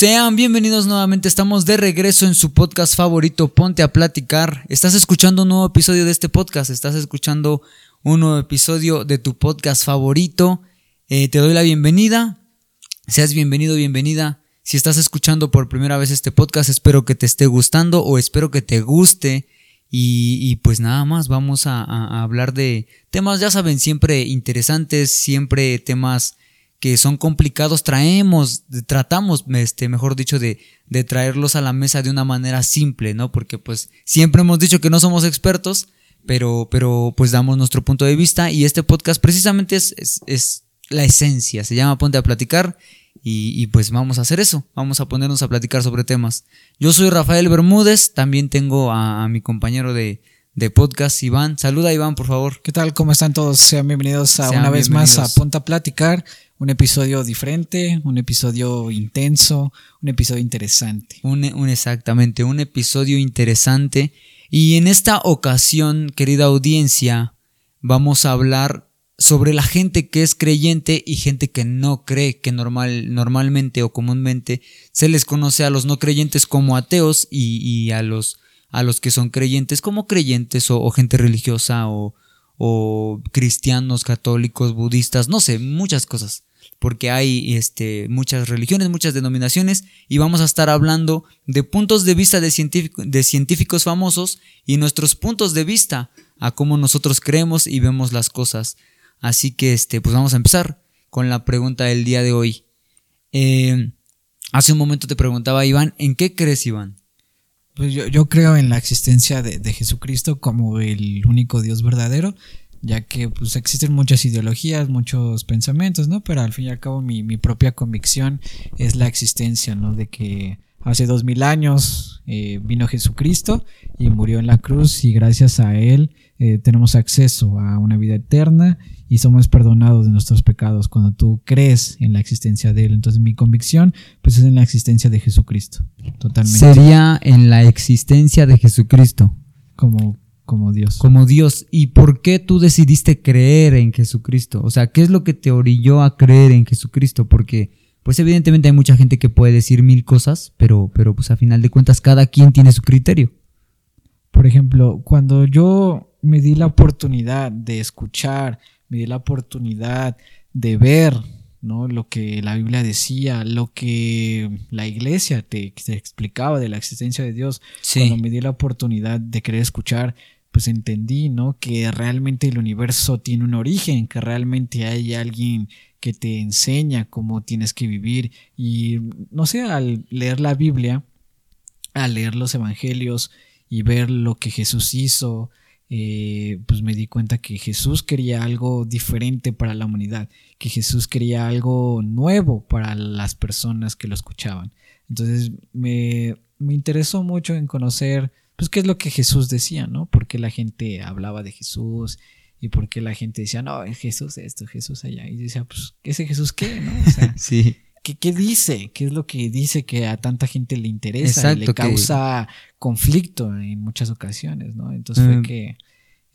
Sean bienvenidos nuevamente, estamos de regreso en su podcast favorito, Ponte a Platicar. Estás escuchando un nuevo episodio de este podcast, estás escuchando un nuevo episodio de tu podcast favorito. Eh, te doy la bienvenida, seas bienvenido, bienvenida. Si estás escuchando por primera vez este podcast, espero que te esté gustando o espero que te guste. Y, pues nada más, vamos a, a hablar de temas, ya saben, siempre interesantes, siempre temas que son complicados, traemos, tratamos, este, mejor dicho, de, de traerlos a la mesa de una manera simple, ¿no? Porque pues siempre hemos dicho que no somos expertos, pero, pero pues damos nuestro punto de vista y este podcast precisamente es, es, la esencia, se llama Ponte a Platicar y, pues vamos a hacer eso, vamos a ponernos a platicar sobre temas. Yo soy Rafael Bermúdez, también tengo a mi compañero de, de podcast, Iván. Saluda Iván, por favor. ¿Qué tal? ¿Cómo están todos? Sean bienvenidos a una vez más a Ponte a Platicar un episodio diferente, un episodio intenso, un episodio interesante. Un, exactamente, un episodio interesante. Y en esta ocasión, querida audiencia, vamos a hablar sobre la gente que es creyente y gente que no cree, que normal, normalmente o comúnmente se les conoce a los no creyentes como ateos y, a, los, a los que son creyentes como creyentes o, gente religiosa o, cristianos, católicos, budistas, no sé, muchas cosas porque hay este, muchas religiones, muchas denominaciones, y vamos a estar hablando de puntos de vista de, de científicos famosos y nuestros puntos de vista a cómo nosotros creemos y vemos las cosas. Así que, este, pues vamos a empezar con la pregunta del día de hoy. Eh, hace un momento te preguntaba, Iván, ¿en qué crees, Iván? Pues yo, yo creo en la existencia de, de Jesucristo como el único Dios verdadero ya que pues existen muchas ideologías, muchos pensamientos, ¿no? Pero al fin y al cabo mi, mi propia convicción es la existencia, ¿no? De que hace dos mil años eh, vino Jesucristo y murió en la cruz y gracias a él eh, tenemos acceso a una vida eterna y somos perdonados de nuestros pecados cuando tú crees en la existencia de él. Entonces mi convicción pues es en la existencia de Jesucristo. Totalmente. Sería en la existencia de Jesucristo. Como como Dios. Como Dios. ¿Y por qué tú decidiste creer en Jesucristo? O sea, ¿qué es lo que te orilló a creer en Jesucristo? Porque, pues evidentemente hay mucha gente que puede decir mil cosas, pero, pero pues a final de cuentas cada quien tiene su criterio. Por ejemplo, cuando yo me di la oportunidad de escuchar, me di la oportunidad de ver ¿no? Lo que la Biblia decía, lo que la iglesia te, te explicaba de la existencia de Dios. Cuando me di la oportunidad de querer escuchar, pues entendí, ¿no? Que realmente el universo tiene un origen, que realmente hay alguien que te enseña cómo tienes que vivir. Y no sé, al leer la Biblia, al leer los evangelios y ver lo que Jesús hizo, eh, pues me di cuenta que Jesús quería algo diferente para la humanidad, que Jesús quería algo nuevo para las personas que lo escuchaban. Entonces me, me interesó mucho en conocer pues qué es lo que Jesús decía, ¿no? Por qué la gente hablaba de Jesús y por qué la gente decía, no, Jesús esto, Jesús allá. Y decía, pues, ¿ese Jesús qué? ¿no? O sea, sí. ¿qué, ¿qué, dice? ¿Qué es lo que dice que a tanta gente le interesa? y le causa conflicto en muchas ocasiones, ¿no? Entonces fue mm. que,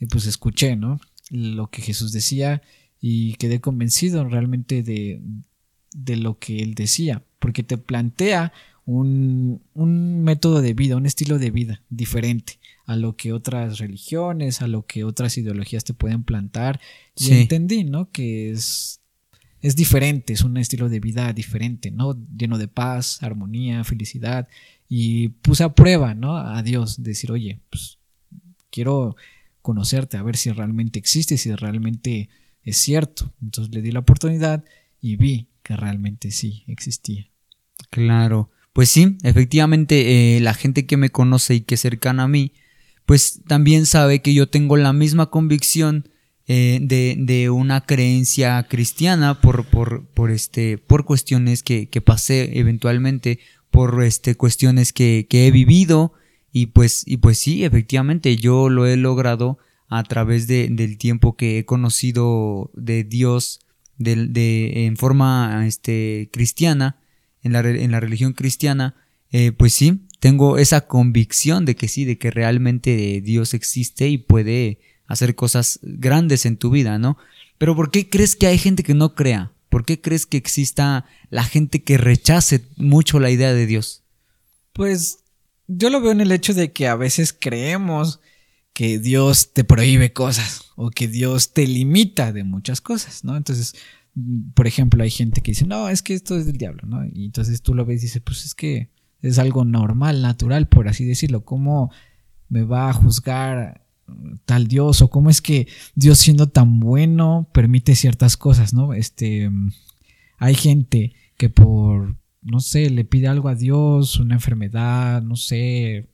pues, escuché, ¿no? Lo que Jesús decía y quedé convencido realmente de, de lo que él decía, porque te plantea un, un, método de vida, un estilo de vida diferente a lo que otras religiones, a lo que otras ideologías te pueden plantar. Y entendí, ¿no? Que es, es diferente, es un estilo de vida diferente, ¿no? Lleno de paz, armonía, felicidad. Y puse a prueba, ¿no? A Dios, decir, oye, pues quiero conocerte, a ver si realmente existe, si realmente es cierto. Entonces le di la oportunidad y vi que realmente sí existía. Claro. Pues sí, efectivamente, eh, la gente que me conoce y que es cercana a mí, pues también sabe que yo tengo la misma convicción eh, de, de, una creencia cristiana por, por, por, este, por cuestiones que, que pasé eventualmente, por este, cuestiones que, que he vivido, y pues, y pues sí, efectivamente, yo lo he logrado a través de, del tiempo que he conocido de Dios de, de, en forma este, cristiana en la, en la religión cristiana, eh, pues sí, tengo esa convicción de que sí, de que realmente Dios existe y puede hacer cosas grandes en tu vida, ¿no? Pero ¿por qué crees que hay gente que no crea? ¿Por qué crees que exista la gente que rechace mucho la idea de Dios? Pues yo lo veo en el hecho de que a veces creemos que Dios te prohíbe cosas o que Dios te limita de muchas cosas, ¿no? Entonces, mm, por ejemplo, hay gente que dice, no, es que esto es del diablo, ¿no? Y entonces tú lo ves y dices, pues es que es algo normal, natural, por así decirlo. ¿Cómo me va a juzgar tal Dios? ¿O cómo es que Dios siendo tan bueno permite ciertas cosas, ¿no? Este, mm, hay gente que por, no sé, le pide algo a Dios, una enfermedad, no sé,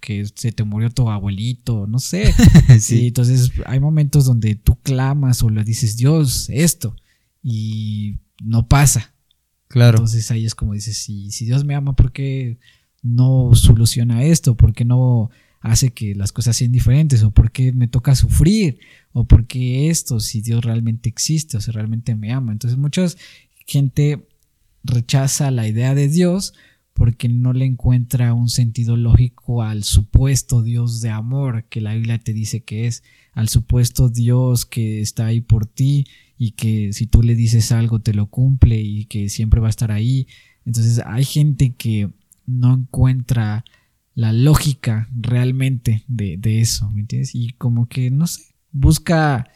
que se te murió tu abuelito, no sé. sí. entonces hay momentos donde tú clamas o le dices, Dios, esto, y no pasa. Claro. Entonces ahí es como dices, si, si Dios me ama, ¿por qué no soluciona esto? ¿Por qué no hace que las cosas sean diferentes? ¿O por qué me toca sufrir? ¿O por qué esto? Si Dios realmente existe o si realmente me ama. Entonces mucha gente rechaza la idea de Dios porque no le encuentra un sentido lógico al supuesto Dios de amor que la Biblia te dice que es, al supuesto Dios que está ahí por ti y que si tú le dices algo te lo cumple y que siempre va a estar ahí. Entonces hay gente que no encuentra la lógica realmente de, de eso, ¿me entiendes? Y como que, no sé, busca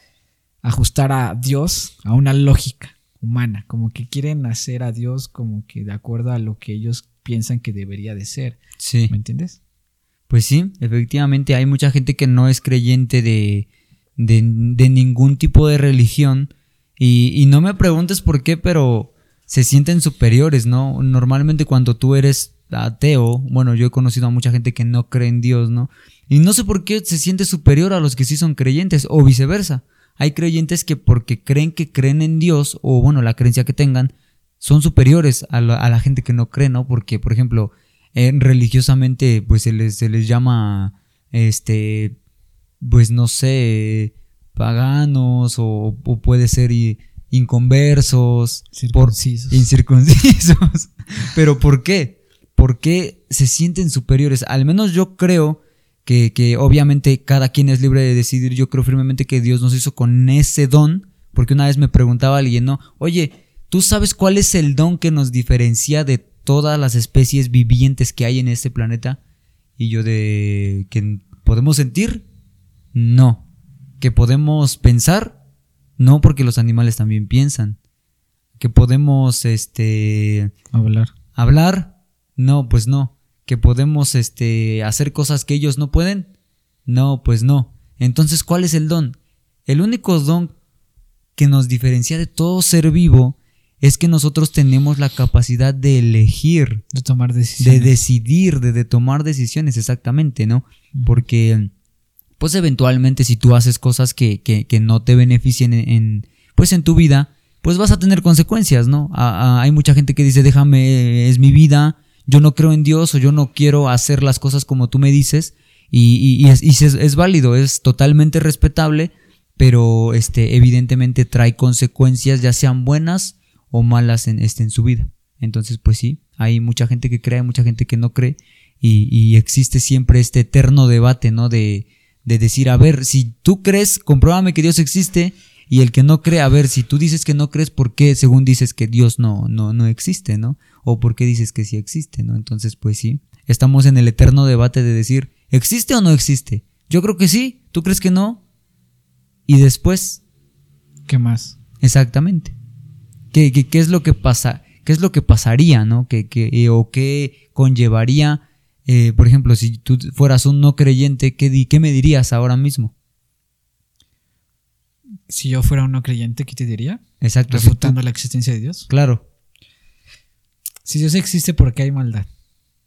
ajustar a Dios a una lógica humana, como que quieren hacer a Dios como que de acuerdo a lo que ellos piensan que debería de ser. Sí. ¿Me entiendes? Pues sí, efectivamente hay mucha gente que no es creyente de, de, ningún tipo de religión y, y, no me preguntes por qué, pero se sienten superiores, ¿no? Normalmente cuando tú eres ateo, bueno, yo he conocido a mucha gente que no cree en Dios, ¿no? Y no sé por qué se siente superior a los que sí son creyentes o viceversa. Hay creyentes que porque creen que creen en Dios o bueno, la creencia que tengan, son superiores a la, gente que no cree, ¿no? Porque, por ejemplo, eh, religiosamente, pues se les, se les llama, este, pues no sé, paganos o, puede ser inconversos, circuncisos. incircuncisos. Pero ¿por qué? ¿Por qué se sienten superiores? Al menos yo creo que, que obviamente cada quien es libre de decidir. Yo creo firmemente que Dios nos hizo con ese don. Porque una vez me preguntaba alguien, ¿no? Oye, ¿Tú sabes cuál es el don que nos diferencia de todas las especies vivientes que hay en este planeta? Y yo de que podemos sentir, no. Que podemos pensar, no, porque los animales también piensan. Que podemos, este, hablar. Hablar, no, pues no. Que podemos, este, hacer cosas que ellos no pueden, no, pues no. Entonces, ¿cuál es el don? El único don que nos diferencia de todo ser vivo es que nosotros tenemos la capacidad de elegir. De tomar decisiones. De decidir, de, tomar decisiones, exactamente, ¿no? Porque, pues eventualmente si tú haces cosas que, que, no te beneficien en, pues en tu vida, pues vas a tener consecuencias, ¿no? hay mucha gente que dice, déjame, es mi vida, yo no creo en Dios o yo no quiero hacer las cosas como tú me dices. Y, es, es, válido, es totalmente respetable, pero este, evidentemente trae consecuencias, ya sean buenas o malas en, este, en su vida. Entonces, pues sí, hay mucha gente que cree, mucha gente que no cree, y, existe siempre este eterno debate, ¿no? De, de decir, a ver, si tú crees, compruébame que Dios existe, y el que no cree, a ver, si tú dices que no crees, ¿por qué según dices que Dios no, no, no existe, ¿no? O por qué dices que sí existe, ¿no? Entonces, pues sí, estamos en el eterno debate de decir, ¿existe o no existe? Yo creo que sí, ¿tú crees que no? Y después... ¿Qué más? Exactamente. ¿Qué, qué, es lo que pasa? ¿Qué es lo que pasaría, no? ¿Qué, qué, o qué conllevaría, eh, por ejemplo, si tú fueras un no creyente, ¿qué, ¿qué me dirías ahora mismo? Si yo fuera un no creyente, ¿qué te diría? Exacto. Refutando la existencia de Dios. Claro. Si Dios existe, ¿por qué hay maldad?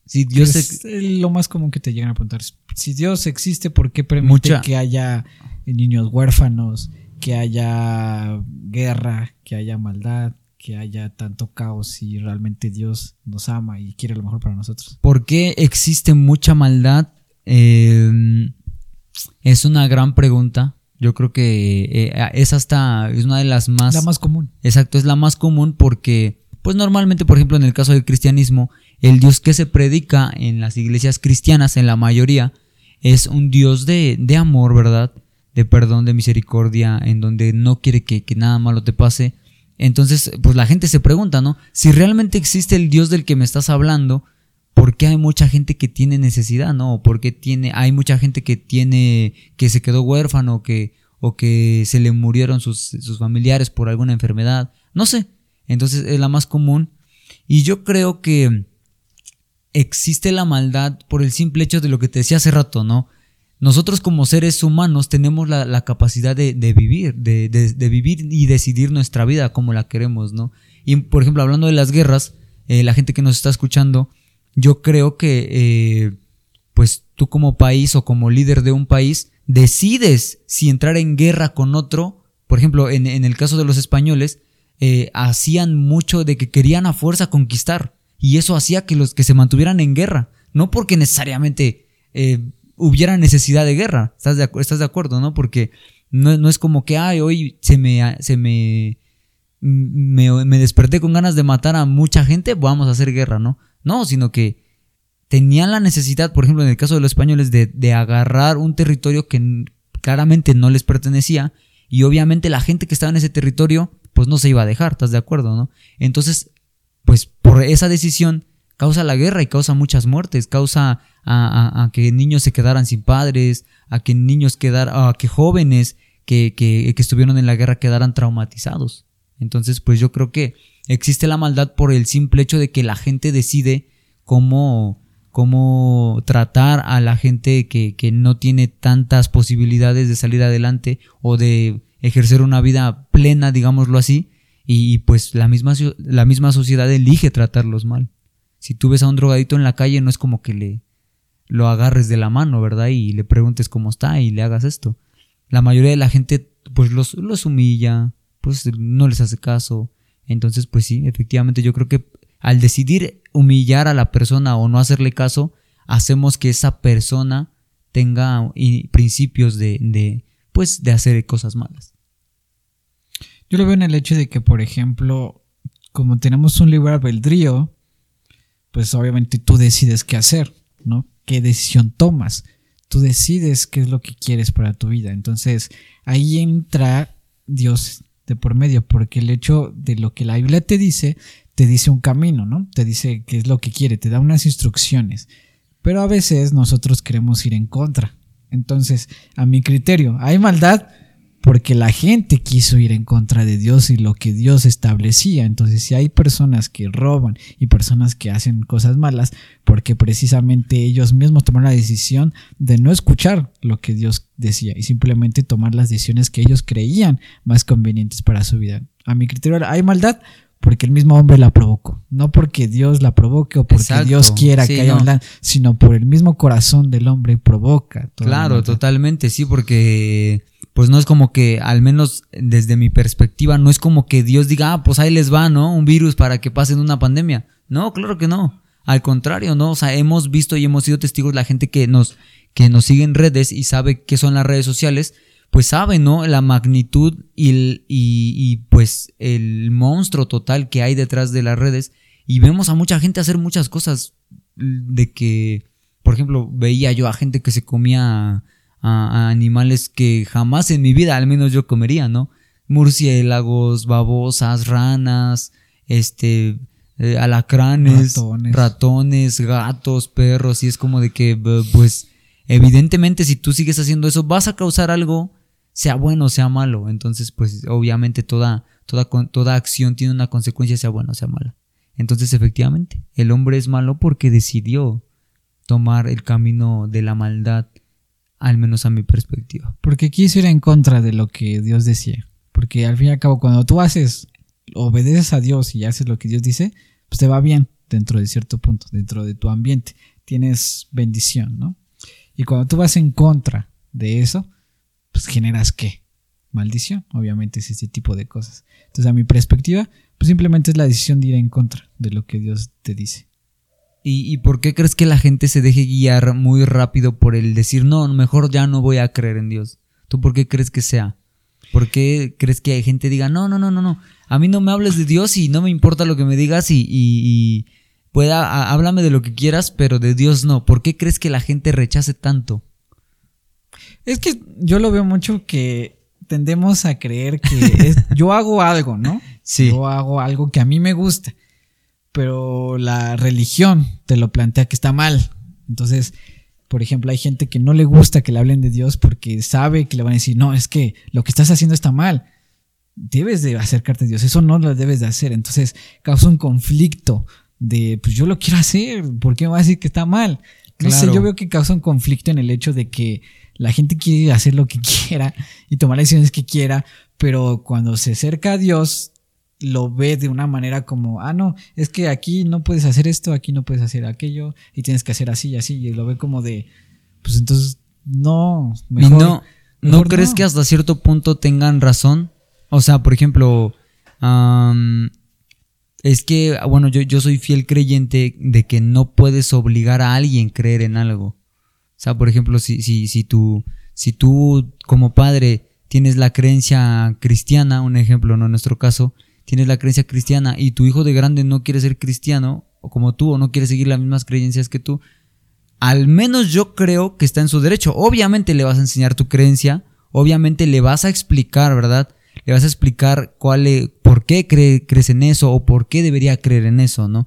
Si Dios es lo más común que te llegan a preguntar. Si Dios existe, ¿por qué permite que haya niños huérfanos, que haya guerra, que haya maldad, que haya tanto caos si realmente Dios nos ama y quiere lo mejor para nosotros. ¿Por qué existe mucha maldad? Em, es una gran pregunta. Yo creo que eh, es hasta, es una de las más... La más común. Exacto, es la más común porque, pues normalmente, por ejemplo, en el caso del cristianismo, el Dios que se predica en las iglesias cristianas, en la mayoría, es un Dios de, de amor, ¿verdad? de perdón, de misericordia, en donde no quiere que, nada malo te pase. Entonces, pues la gente se pregunta, ¿no? Si realmente existe el Dios del que me estás hablando, ¿por qué hay mucha gente que tiene necesidad, ¿no? ¿O por qué tiene, hay mucha gente que tiene, que se quedó huérfano, que, o que se le murieron sus, sus familiares por alguna enfermedad? No sé. Entonces es la más común. Y yo creo que existe la maldad por el simple hecho de lo que te decía hace rato, ¿no? Nosotros como seres humanos tenemos la, capacidad de, vivir, de, vivir y decidir nuestra vida como la queremos, ¿no? Y por ejemplo, hablando de las guerras, eh, la gente que nos está escuchando, yo creo que eh, pues tú como país o como líder de un país decides si entrar en guerra con otro, por ejemplo, en, el caso de los españoles, eh, hacían mucho de que querían a fuerza conquistar y eso hacía que los que se mantuvieran en guerra, no porque necesariamente hubiera necesidad de guerra. ¿Estás de, estás de acuerdo, no? Porque no, no, es como que, ay, hoy se me, se me, me, desperté con ganas de matar a mucha gente, vamos a hacer guerra, ¿no? No, sino que tenían la necesidad, por ejemplo, en el caso de los españoles, de, de agarrar un territorio que claramente no les pertenecía y obviamente la gente que estaba en ese territorio, pues no se iba a dejar, ¿estás de acuerdo, no? Entonces, pues por esa decisión causa la guerra y causa muchas muertes, causa a, que niños se quedaran sin padres, a que niños quedaran, a que jóvenes que, que, que estuvieron en la guerra quedaran traumatizados. Entonces, pues yo creo que existe la maldad por el simple hecho de que la gente decide cómo, cómo tratar a la gente que, que, no tiene tantas posibilidades de salir adelante o de ejercer una vida plena, digámoslo así, y, pues la misma, la misma sociedad elige tratarlos mal. Si tú ves a un drogadito en la calle, no es como que le lo agarres de la mano, ¿verdad? Y le preguntes cómo está y le hagas esto. La mayoría de la gente, pues los, los humilla, pues no les hace caso. Entonces, pues sí, efectivamente yo creo que al decidir humillar a la persona o no hacerle caso, hacemos que esa persona tenga principios de, de, pues, de hacer cosas malas. Yo lo veo en el hecho de que, por ejemplo, como tenemos un libre albedrío, pues obviamente tú decides qué hacer, ¿no? ¿Qué decisión tomas? Tú decides qué es lo que quieres para tu vida. Entonces ahí entra Dios de por medio, porque el hecho de lo que la Biblia te dice, te dice un camino, ¿no? Te dice qué es lo que quiere, te da unas instrucciones. Pero a veces nosotros queremos ir en contra. Entonces, a mi criterio, ¿hay maldad? Porque la gente quiso ir en contra de Dios y lo que Dios establecía. Entonces, si hay personas que roban y personas que hacen cosas malas, porque precisamente ellos mismos tomaron la decisión de no escuchar lo que Dios decía y simplemente tomar las decisiones que ellos creían más convenientes para su vida. A mi criterio, hay maldad porque el mismo hombre la provocó, no porque Dios la provoque o porque Dios quiera que haya maldad, sino por el mismo corazón del hombre provoca. Claro, totalmente, sí, porque pues no es como que, al menos desde mi perspectiva, no es como que Dios diga, ah, pues ahí les va, ¿no? Un virus para que pasen una pandemia. No, claro que no. Al contrario, ¿no? O sea, hemos visto y hemos sido testigos, la gente que nos, que nos sigue en redes y sabe qué son las redes sociales, pues sabe, ¿no? La magnitud y, y, y pues el monstruo total que hay detrás de las redes. Y vemos a mucha gente hacer muchas cosas de que, por ejemplo, veía yo a gente que se comía a, animales que jamás en mi vida, al menos yo comería, ¿no? Murciélagos, babosas, ranas, este, eh, alacranes, ratones. gatos, perros, y es como de que, pues, evidentemente si tú sigues haciendo eso, vas a causar algo, sea bueno o sea malo. Entonces, pues, obviamente toda, toda, toda acción tiene una consecuencia, sea buena o sea mala. Entonces, efectivamente, el hombre es malo porque decidió tomar el camino de la maldad al menos a mi perspectiva. Porque quiso ir en contra de lo que Dios decía. Porque al fin y al cabo, cuando tú haces, obedeces a Dios y haces lo que Dios dice, pues te va bien dentro de cierto punto, dentro de tu ambiente. Tienes bendición, ¿no? Y cuando tú vas en contra de eso, pues generas qué? Maldición, obviamente es este tipo de cosas. Entonces, a mi perspectiva, pues simplemente es la decisión de ir en contra de lo que Dios te dice. ¿Y, por qué crees que la gente se deje guiar muy rápido por el decir, no, mejor ya no voy a creer en Dios? ¿Tú por qué crees que sea? ¿Por qué crees que hay gente diga, no, no, no, no, no, a mí no me hables de Dios y no me importa lo que me digas y, y, pueda, háblame de lo que quieras, pero de Dios no? ¿Por qué crees que la gente rechace tanto? Es que yo lo veo mucho que tendemos a creer que yo hago algo, ¿no? Sí. Yo hago algo que a mí me gusta, pero la religión te lo plantea que está mal. Entonces, por ejemplo, hay gente que no le gusta que le hablen de Dios porque sabe que le van a decir, no, es que lo que estás haciendo está mal. Debes de acercarte a Dios, eso no lo debes de hacer. Entonces causa un conflicto de, pues yo lo quiero hacer, ¿por qué me va a decir que está mal? No sé, yo veo que causa un conflicto en el hecho de que la gente quiere hacer lo que quiera y tomar decisiones que quiera, pero cuando se acerca a Dios, lo ve de una manera como, ah, no, es que aquí no puedes hacer esto, aquí no puedes hacer aquello, y tienes que hacer así y así, y lo ve como de, pues entonces, no, mejor. no, ¿no crees no. que hasta cierto punto tengan razón? O sea, por ejemplo, es que, bueno, yo, yo soy fiel creyente de que no puedes obligar a alguien a creer en algo. O sea, por ejemplo, si, si, si tú, si tú como padre tienes la creencia cristiana, un ejemplo, no en nuestro caso, tienes la creencia cristiana y tu hijo de grande no quiere ser cristiano, o como tú, o no quiere seguir las mismas creencias que tú, al menos yo creo que está en su derecho. Obviamente le vas a enseñar tu creencia, obviamente le vas a explicar, ¿verdad? Le vas a explicar cuál e- por qué cree- crees en eso o por qué debería creer en eso, ¿no?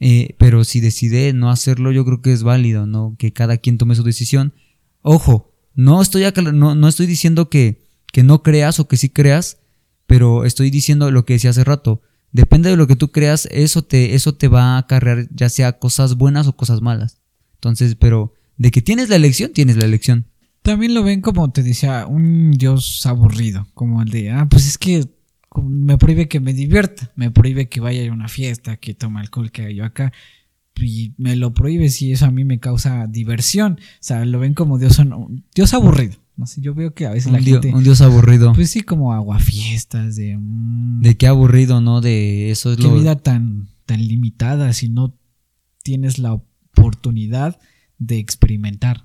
Eh, pero si decide no hacerlo, yo creo que es válido, ¿no? Que cada quien tome su decisión. Ojo, no estoy, no, estoy diciendo que no creas o que sí creas, pero estoy diciendo lo que decía hace rato. Depende de lo que tú creas, eso te, eso te va a acarrear ya sea cosas buenas o cosas malas. Entonces, pero de que tienes la elección, tienes la elección. También lo ven como te decía, un Dios aburrido, como el de, ah, pues es que me prohíbe que me divierta, me prohíbe que vaya a una fiesta, que tome alcohol, que yo acá, y me lo prohíbe si eso a mí me causa diversión. O sea, lo ven como Dios, Dios aburrido. No sé, yo veo que a veces la Un, dio- gente, un Dios aburrido. pues sí, como aguafiestas, de, mm, de qué aburrido, ¿no? De eso es qué lo... vida tan, tan limitada si no tienes la oportunidad de experimentar.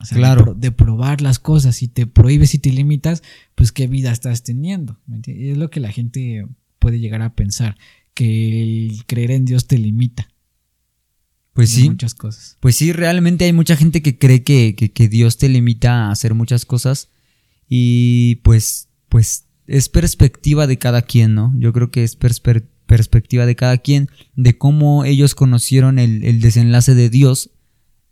O sea, de Claro. pro- de, probar las cosas. Si te prohíbes y te limitas, pues qué vida estás teniendo. es lo que la gente puede llegar a pensar, que el creer en Dios te limita. Pues sí. Muchas cosas. Pues sí, realmente hay mucha gente que cree que, que- que Dios te limita a hacer muchas cosas y pues, pues es perspectiva de cada quien, ¿no? Yo creo que es perspectiva de cada quien de cómo ellos conocieron el, el desenlace de Dios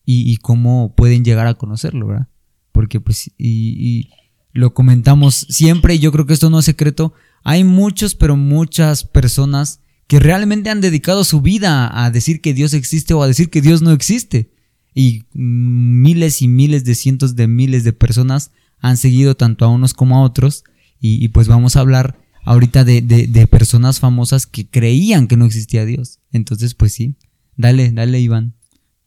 y, y cómo pueden llegar a conocerlo, ¿verdad? Porque pues, y, y lo comentamos siempre y yo creo que esto no es secreto, hay muchos, pero muchas personas que realmente han dedicado su vida a decir que Dios existe o a decir que Dios no existe. Y miles y miles de cientos de miles de personas han seguido tanto a unos como a otros. Y, y pues vamos a hablar ahorita de, de- de personas famosas que creían que no existía Dios. Entonces, pues sí. Dale, dale, Iván.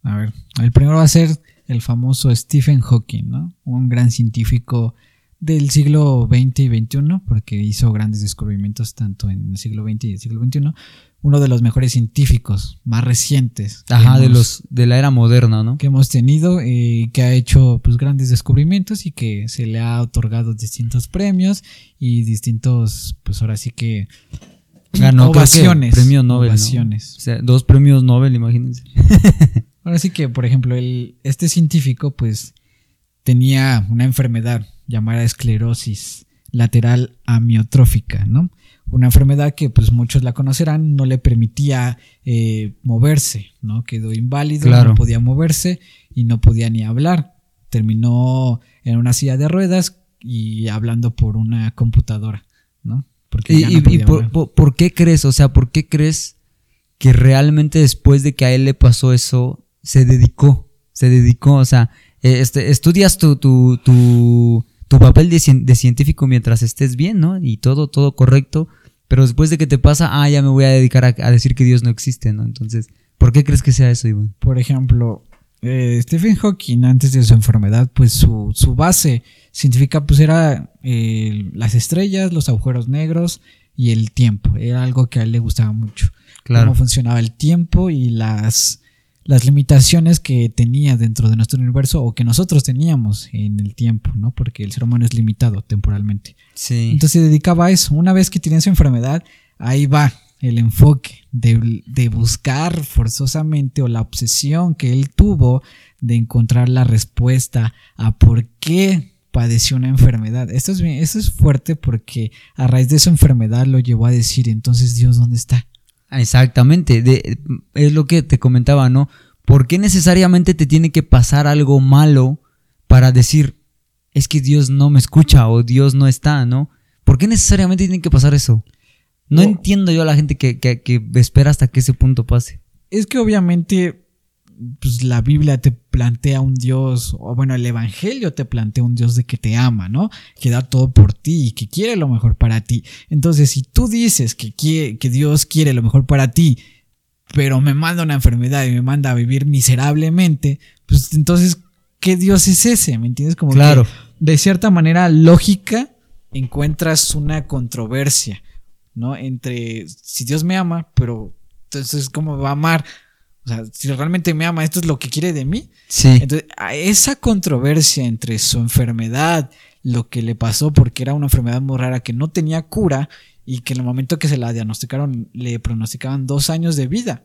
A ver, el primero va a ser el famoso Stephen Hawking, ¿no? Un gran científico del siglo XX y XXI, porque hizo grandes descubrimientos tanto en el siglo XX y el siglo XXI. Uno de los mejores científicos más recientes de los de la era moderna, ¿no? que hemos tenido y que ha hecho pues grandes descubrimientos y que se le ha otorgado distintos premios y distintos pues ahora sí que Ganó ovaciones premio Nobel. ¿no? ovaciones. O sea, dos premios Nobel, imagínense. Ahora sí que, por ejemplo, el, este científico pues tenía una enfermedad llamada esclerosis lateral amiotrófica, ¿no? Una enfermedad que pues muchos la conocerán, no le permitía eh, moverse, ¿no? Quedó inválido, Claro. no podía moverse y no podía ni hablar. Terminó en una silla de ruedas y hablando por una computadora, ¿no? Porque ¿Y, ya y- no y podía por, por- por qué crees? O sea, ¿por qué crees que realmente después de que a él le pasó eso, se dedicó? Se dedicó, o sea, eh, este, estudias tu, tu, tu, tu papel de, cien- de científico mientras estés bien, ¿no? Y todo, todo correcto. Pero después de que te pasa, ah, ya me voy a dedicar a, a decir que Dios no existe, ¿no? Entonces, ¿por qué crees que sea eso, Iván? Por ejemplo, eh, Stephen Hawking antes de su enfermedad, pues su, su base científica pues era eh, las estrellas, los agujeros negros y el tiempo. Era algo que a él le gustaba mucho. Claro. Cómo funcionaba el tiempo y las, las limitaciones que tenía dentro de nuestro universo o que nosotros teníamos en el tiempo, ¿no? Porque el ser humano es limitado temporalmente. Sí. Entonces se dedicaba a eso. Una vez que tenía su enfermedad, ahí va el enfoque de, de buscar forzosamente o la obsesión que él tuvo de encontrar la respuesta a por qué padeció una enfermedad. Esto es, esto es fuerte porque a raíz de esa enfermedad lo llevó a decir, entonces Dios, ¿dónde está? Exactamente, de, es lo que te comentaba, ¿no? ¿Por qué necesariamente te tiene que pasar algo malo para decir, es que Dios no me escucha o Dios no está, ¿no? ¿Por qué necesariamente tiene que pasar eso? No entiendo yo a la gente que, que espera hasta que ese punto pase. Es que obviamente pues la Biblia te plantea un Dios, o bueno, el Evangelio te plantea un Dios de que te ama, ¿no? Que da todo por ti y que quiere lo mejor para ti. Entonces, si tú dices que, quiere, que Dios quiere lo mejor para ti, pero me manda una enfermedad y me manda a vivir miserablemente, pues entonces, ¿qué Dios es ese? ¿Me entiendes? Como claro. de cierta manera lógica encuentras una controversia, ¿no? Entre si Dios me ama, pero entonces, ¿cómo va a amar? O sea, si realmente me ama, esto es lo que quiere de mí. Sí. Entonces, a esa controversia entre su enfermedad, lo que le pasó, porque era una enfermedad muy rara que no tenía cura y que en el momento que se la diagnosticaron le pronosticaban dos años de vida,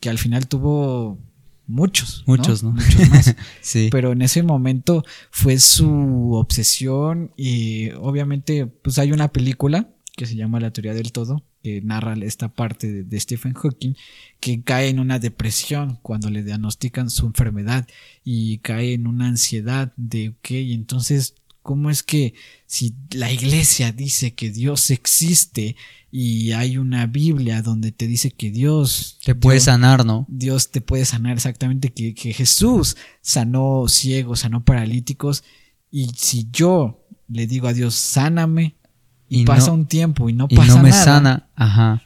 que al final tuvo muchos. Muchos, ¿no? Muchos más. sí. Pero en ese momento fue su obsesión y obviamente pues hay una película que se llama La teoría del todo, que narra esta parte de, Stephen Hawking, que cae en una depresión cuando le diagnostican su enfermedad y cae en una ansiedad de, ok, entonces, ¿cómo es que si la iglesia dice que Dios existe y hay una Biblia donde te dice que Dios te puede sanar, ¿no? Dios te puede sanar exactamente, que, que Jesús sanó ciegos, sanó paralíticos, y si yo le digo a Dios, sáname, y pasa un tiempo y no pasa nada. no me sana, ajá.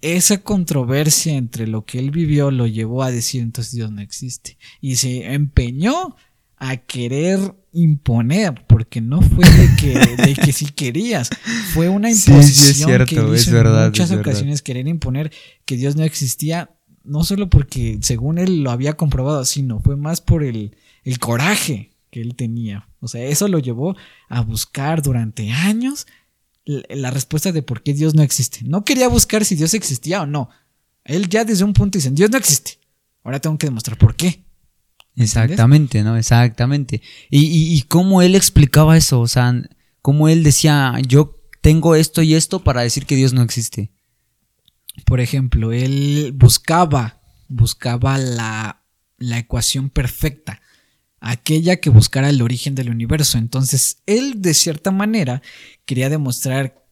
Esa controversia entre lo que él vivió lo llevó a decir entonces Dios no existe. Y se empeñó a querer imponer, porque no fue de que, de que si querías, fue una imposición que hizo es verdad, en muchas ocasiones querer imponer que Dios no existía, no solo porque según él lo había comprobado, sino fue más por el, el coraje que él tenía. O sea, eso lo llevó a buscar durante años la respuesta de por qué Dios no existe. No quería buscar si Dios existía o no. Él ya desde un punto dice, Dios no existe. Ahora tengo que demostrar por qué. Exactamente, ¿no? Exactamente. Y, y, cómo él explicaba eso, o sea, cómo él decía, yo tengo esto y esto para decir que Dios no existe. Por ejemplo, él buscaba, buscaba la, la ecuación perfecta aquella que buscara el origen del universo. Entonces, él de cierta manera quería demostrar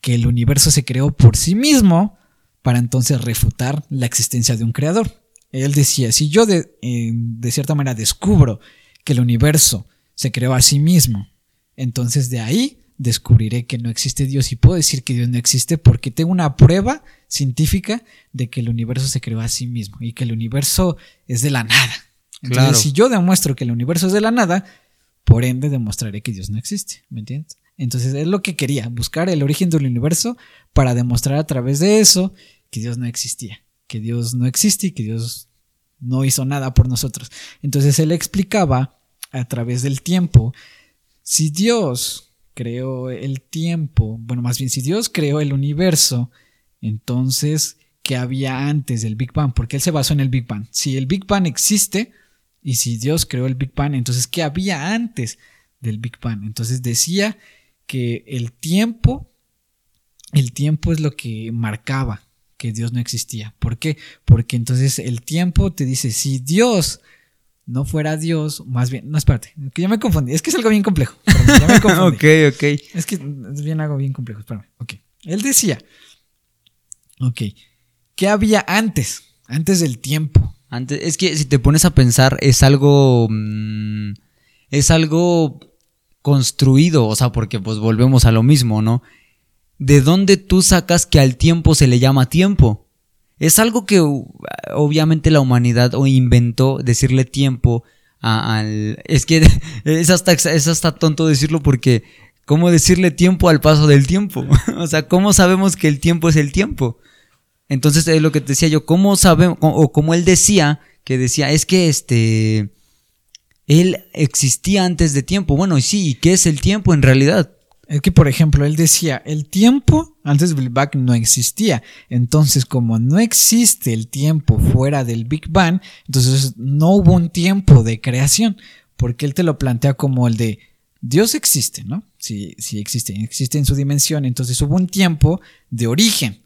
que el universo se creó por sí mismo para entonces refutar la existencia de un creador. Él decía, si yo de, de cierta manera descubro que el universo se creó a sí mismo, entonces de ahí descubriré que no existe Dios y puedo decir que Dios no existe porque tengo una prueba científica de que el universo se creó a sí mismo y que el universo es de la nada. Entonces, si yo demuestro que el universo es de la nada, por ende demostraré que Dios no existe, ¿me entiendes? Entonces es lo que quería, buscar el origen del universo para demostrar a través de eso que Dios no existía, que Dios no existe y que Dios no hizo nada por nosotros. Entonces él explicaba a través del tiempo, si Dios creó el tiempo, bueno, más bien si Dios creó el universo, entonces, ¿qué había antes del Big Bang? Porque él se basó en el Big Bang. Si el Big Bang existe, y si Dios creó el Big Bang, entonces, ¿qué había antes del Big Bang? Entonces decía que el tiempo, el tiempo es lo que marcaba que Dios no existía. ¿Por qué? Porque entonces el tiempo te dice, si Dios no fuera Dios, más bien, no, espérate, que ya me confundí, es que es algo bien complejo. ya me confundí. ok, ok. Es que es bien algo bien complejo, espérame. Ok. Él decía, ok, ¿qué había antes? Antes del tiempo es que si te pones a pensar, es algo. Mm, es algo construido, o sea, porque pues volvemos a lo mismo, ¿no? ¿De dónde tú sacas que al tiempo se le llama tiempo? Es algo que obviamente la humanidad inventó decirle tiempo al... Es que es hasta, es hasta tonto decirlo porque ¿cómo decirle tiempo al paso del tiempo? o sea, ¿cómo sabemos que el tiempo es el tiempo? Entonces es lo que te decía yo, ¿cómo sabemos, o como él decía, que decía, es que este, él existía antes de tiempo. Bueno, y sí, ¿y qué es el tiempo en realidad? Es que, por ejemplo, él decía, el tiempo antes del Big Bang no existía. Entonces, como no existe el tiempo fuera del Big Bang, entonces no hubo un tiempo de creación. Porque él te lo plantea como el de, Dios existe, ¿no? Sí, sí existe, existe en su dimensión. Entonces hubo un tiempo de origen.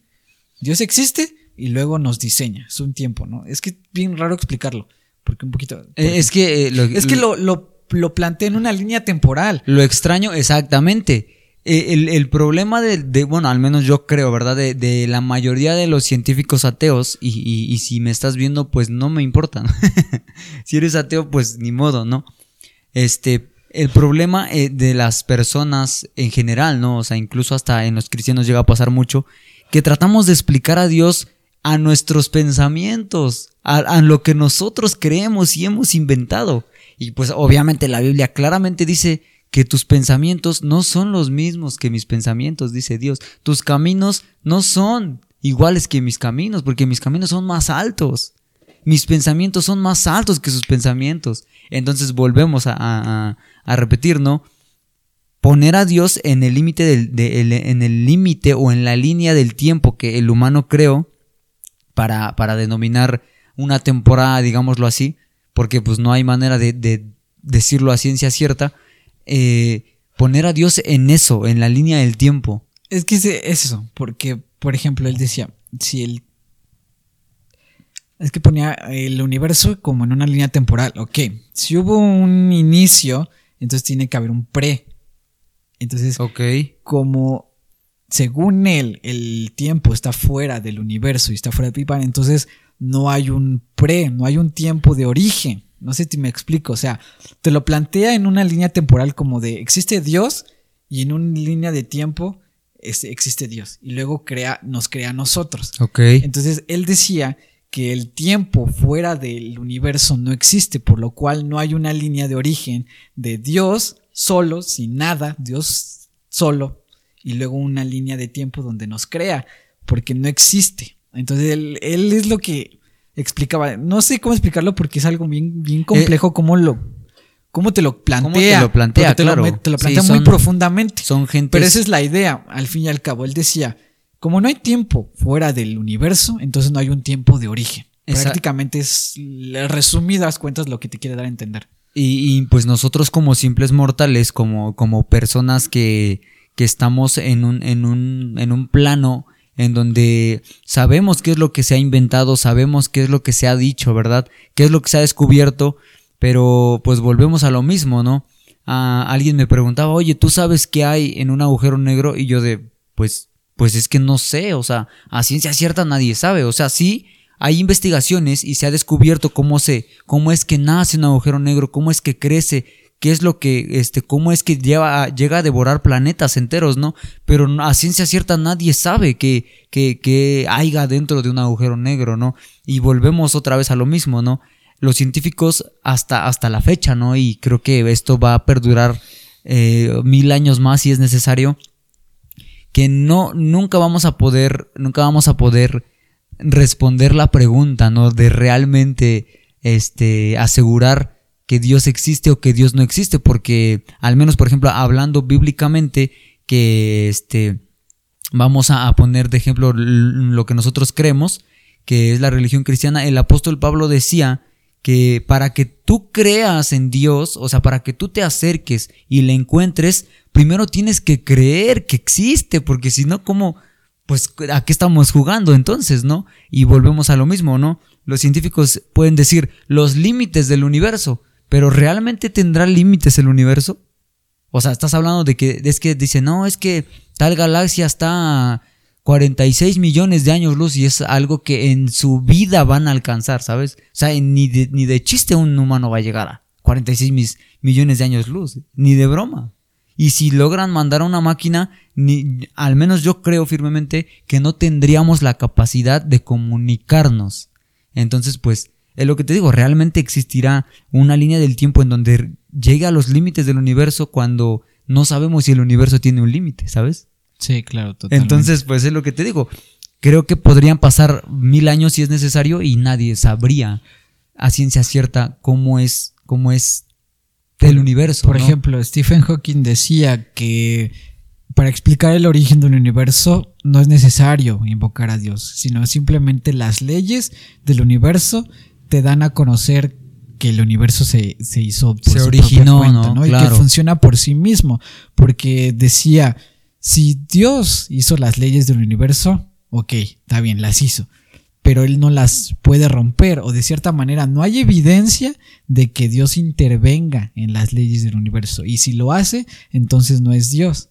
Dios existe y luego nos diseña. Es un tiempo, ¿no? Es que es bien raro explicarlo. Porque un poquito. Eh, es que. eh, lo, es que lo, lo, lo planteé en una línea temporal. Lo extraño, exactamente. Eh, El, el problema de, de- bueno, al menos yo creo, ¿verdad? De, de la mayoría de los científicos ateos, y, y- y si me estás viendo, pues no me importa. si eres ateo, pues ni modo, ¿no? Este, el problema de las personas en general, ¿no? O sea, incluso hasta en los cristianos llega a pasar mucho, que tratamos de explicar a Dios a nuestros pensamientos, a, lo que nosotros creemos y hemos inventado. Y pues obviamente la Biblia claramente dice que tus pensamientos no son los mismos que mis pensamientos, dice Dios. Tus caminos no son iguales que mis caminos, porque mis caminos son más altos. Mis pensamientos son más altos que sus pensamientos. Entonces volvemos a- a- a repetir, ¿no? Poner a Dios en el límite de- en el límite o en la línea del tiempo que el humano creó para, para denominar una temporada, digámoslo así, porque pues no hay manera de, de decirlo a ciencia cierta, eh, poner a Dios en eso, en la línea del tiempo. Es que es eso, porque, por ejemplo, él decía, si el... Es que ponía el universo como en una línea temporal. Ok, si hubo un inicio, entonces tiene que haber un pre. Entonces, como según él el tiempo está fuera del universo y está fuera de Big Bang, entonces no hay un pre, no hay un tiempo de origen. No sé si me explico, o sea, te lo plantea en una línea temporal como de existe Dios y en una línea de tiempo existe Dios y luego crea, nos crea a nosotros. Ok. Entonces él decía que el tiempo fuera del universo no existe, por lo cual no hay una línea de origen de Dios solo, sin nada, Dios solo, y luego una línea de tiempo donde nos crea, porque no existe. Entonces él, él es lo que explicaba. No sé cómo explicarlo porque es algo bien, bien complejo, cómo lo... ¿Cómo te lo plantea? Eh, te lo plantea, te claro. Lo, te lo Sí, plantea muy son- profundamente. Son gente. Pero esa es la idea, al fin y al cabo. Él decía, como no hay tiempo fuera del universo, entonces no hay un tiempo de origen. Prácticamente es, resumidas cuentas, lo que te quiere dar a entender. Y, y, pues nosotros como simples mortales, como, como personas que, que estamos en un, en, un, en un plano en donde sabemos qué es lo que se ha inventado, sabemos qué es lo que se ha dicho, ¿verdad? ¿Qué es lo que se ha descubierto? Pero pues volvemos a lo mismo, ¿no? Ah, alguien me preguntaba, oye, ¿tú sabes qué hay en un agujero negro? Y yo de, pues, pues es que no sé, o sea, a ciencia cierta nadie sabe, o sea, sí, hay investigaciones y se ha descubierto cómo se, cómo es que nace un agujero negro, cómo es que crece, qué es lo que, este, cómo es que llega a devorar planetas enteros, ¿no? Pero a ciencia cierta nadie sabe que, que, que haya dentro de un agujero negro, ¿no? Y volvemos otra vez a lo mismo, ¿no? Los científicos hasta, hasta la fecha, ¿no? Y creo que esto va a perdurar eh, mil años más si es necesario que no nunca vamos a poder nunca vamos a poder responder la pregunta no de realmente este asegurar que Dios existe o que Dios no existe porque al menos por ejemplo hablando bíblicamente que este vamos a, poner de ejemplo lo que nosotros creemos que es la religión cristiana el apóstol Pablo decía que para que tú creas en Dios, o sea, para que tú te acerques y le encuentres, primero tienes que creer que existe, porque si no, ¿cómo? Pues, ¿a qué estamos jugando entonces, no? Y volvemos a lo mismo, ¿no? Los científicos pueden decir los límites del universo, pero ¿realmente tendrá límites el universo? O sea, estás hablando de que es que dice, no, es que tal galaxia está a 46 millones de años luz y es algo que en su vida van a alcanzar, ¿sabes? O sea, ni de, ni de chiste un humano va a llegar a 46 mis- millones de años luz, ni de broma. Y si logran mandar a una máquina, ni, al menos yo creo firmemente que no tendríamos la capacidad de comunicarnos. Entonces, pues, es lo que te digo, realmente existirá una línea del tiempo en donde llegue a los límites del universo cuando no sabemos si el universo tiene un límite, ¿sabes? Sí, claro, totalmente. Entonces, pues es lo que te digo. Creo que podrían pasar mil años si es necesario y nadie sabría a ciencia cierta cómo es, cómo es el universo. Por ¿no? ejemplo, Stephen Hawking decía que para explicar el origen del universo no es necesario invocar a Dios, sino simplemente las leyes del universo te dan a conocer que el universo se, se hizo por Se su originó, cuenta, ¿no? Y que Claro. funciona por sí mismo. Porque decía, si Dios hizo las leyes del universo, ok, está bien, las hizo. Pero él no las puede romper, o de cierta manera no hay evidencia de que Dios intervenga en las leyes del universo. Y si lo hace, entonces no es Dios.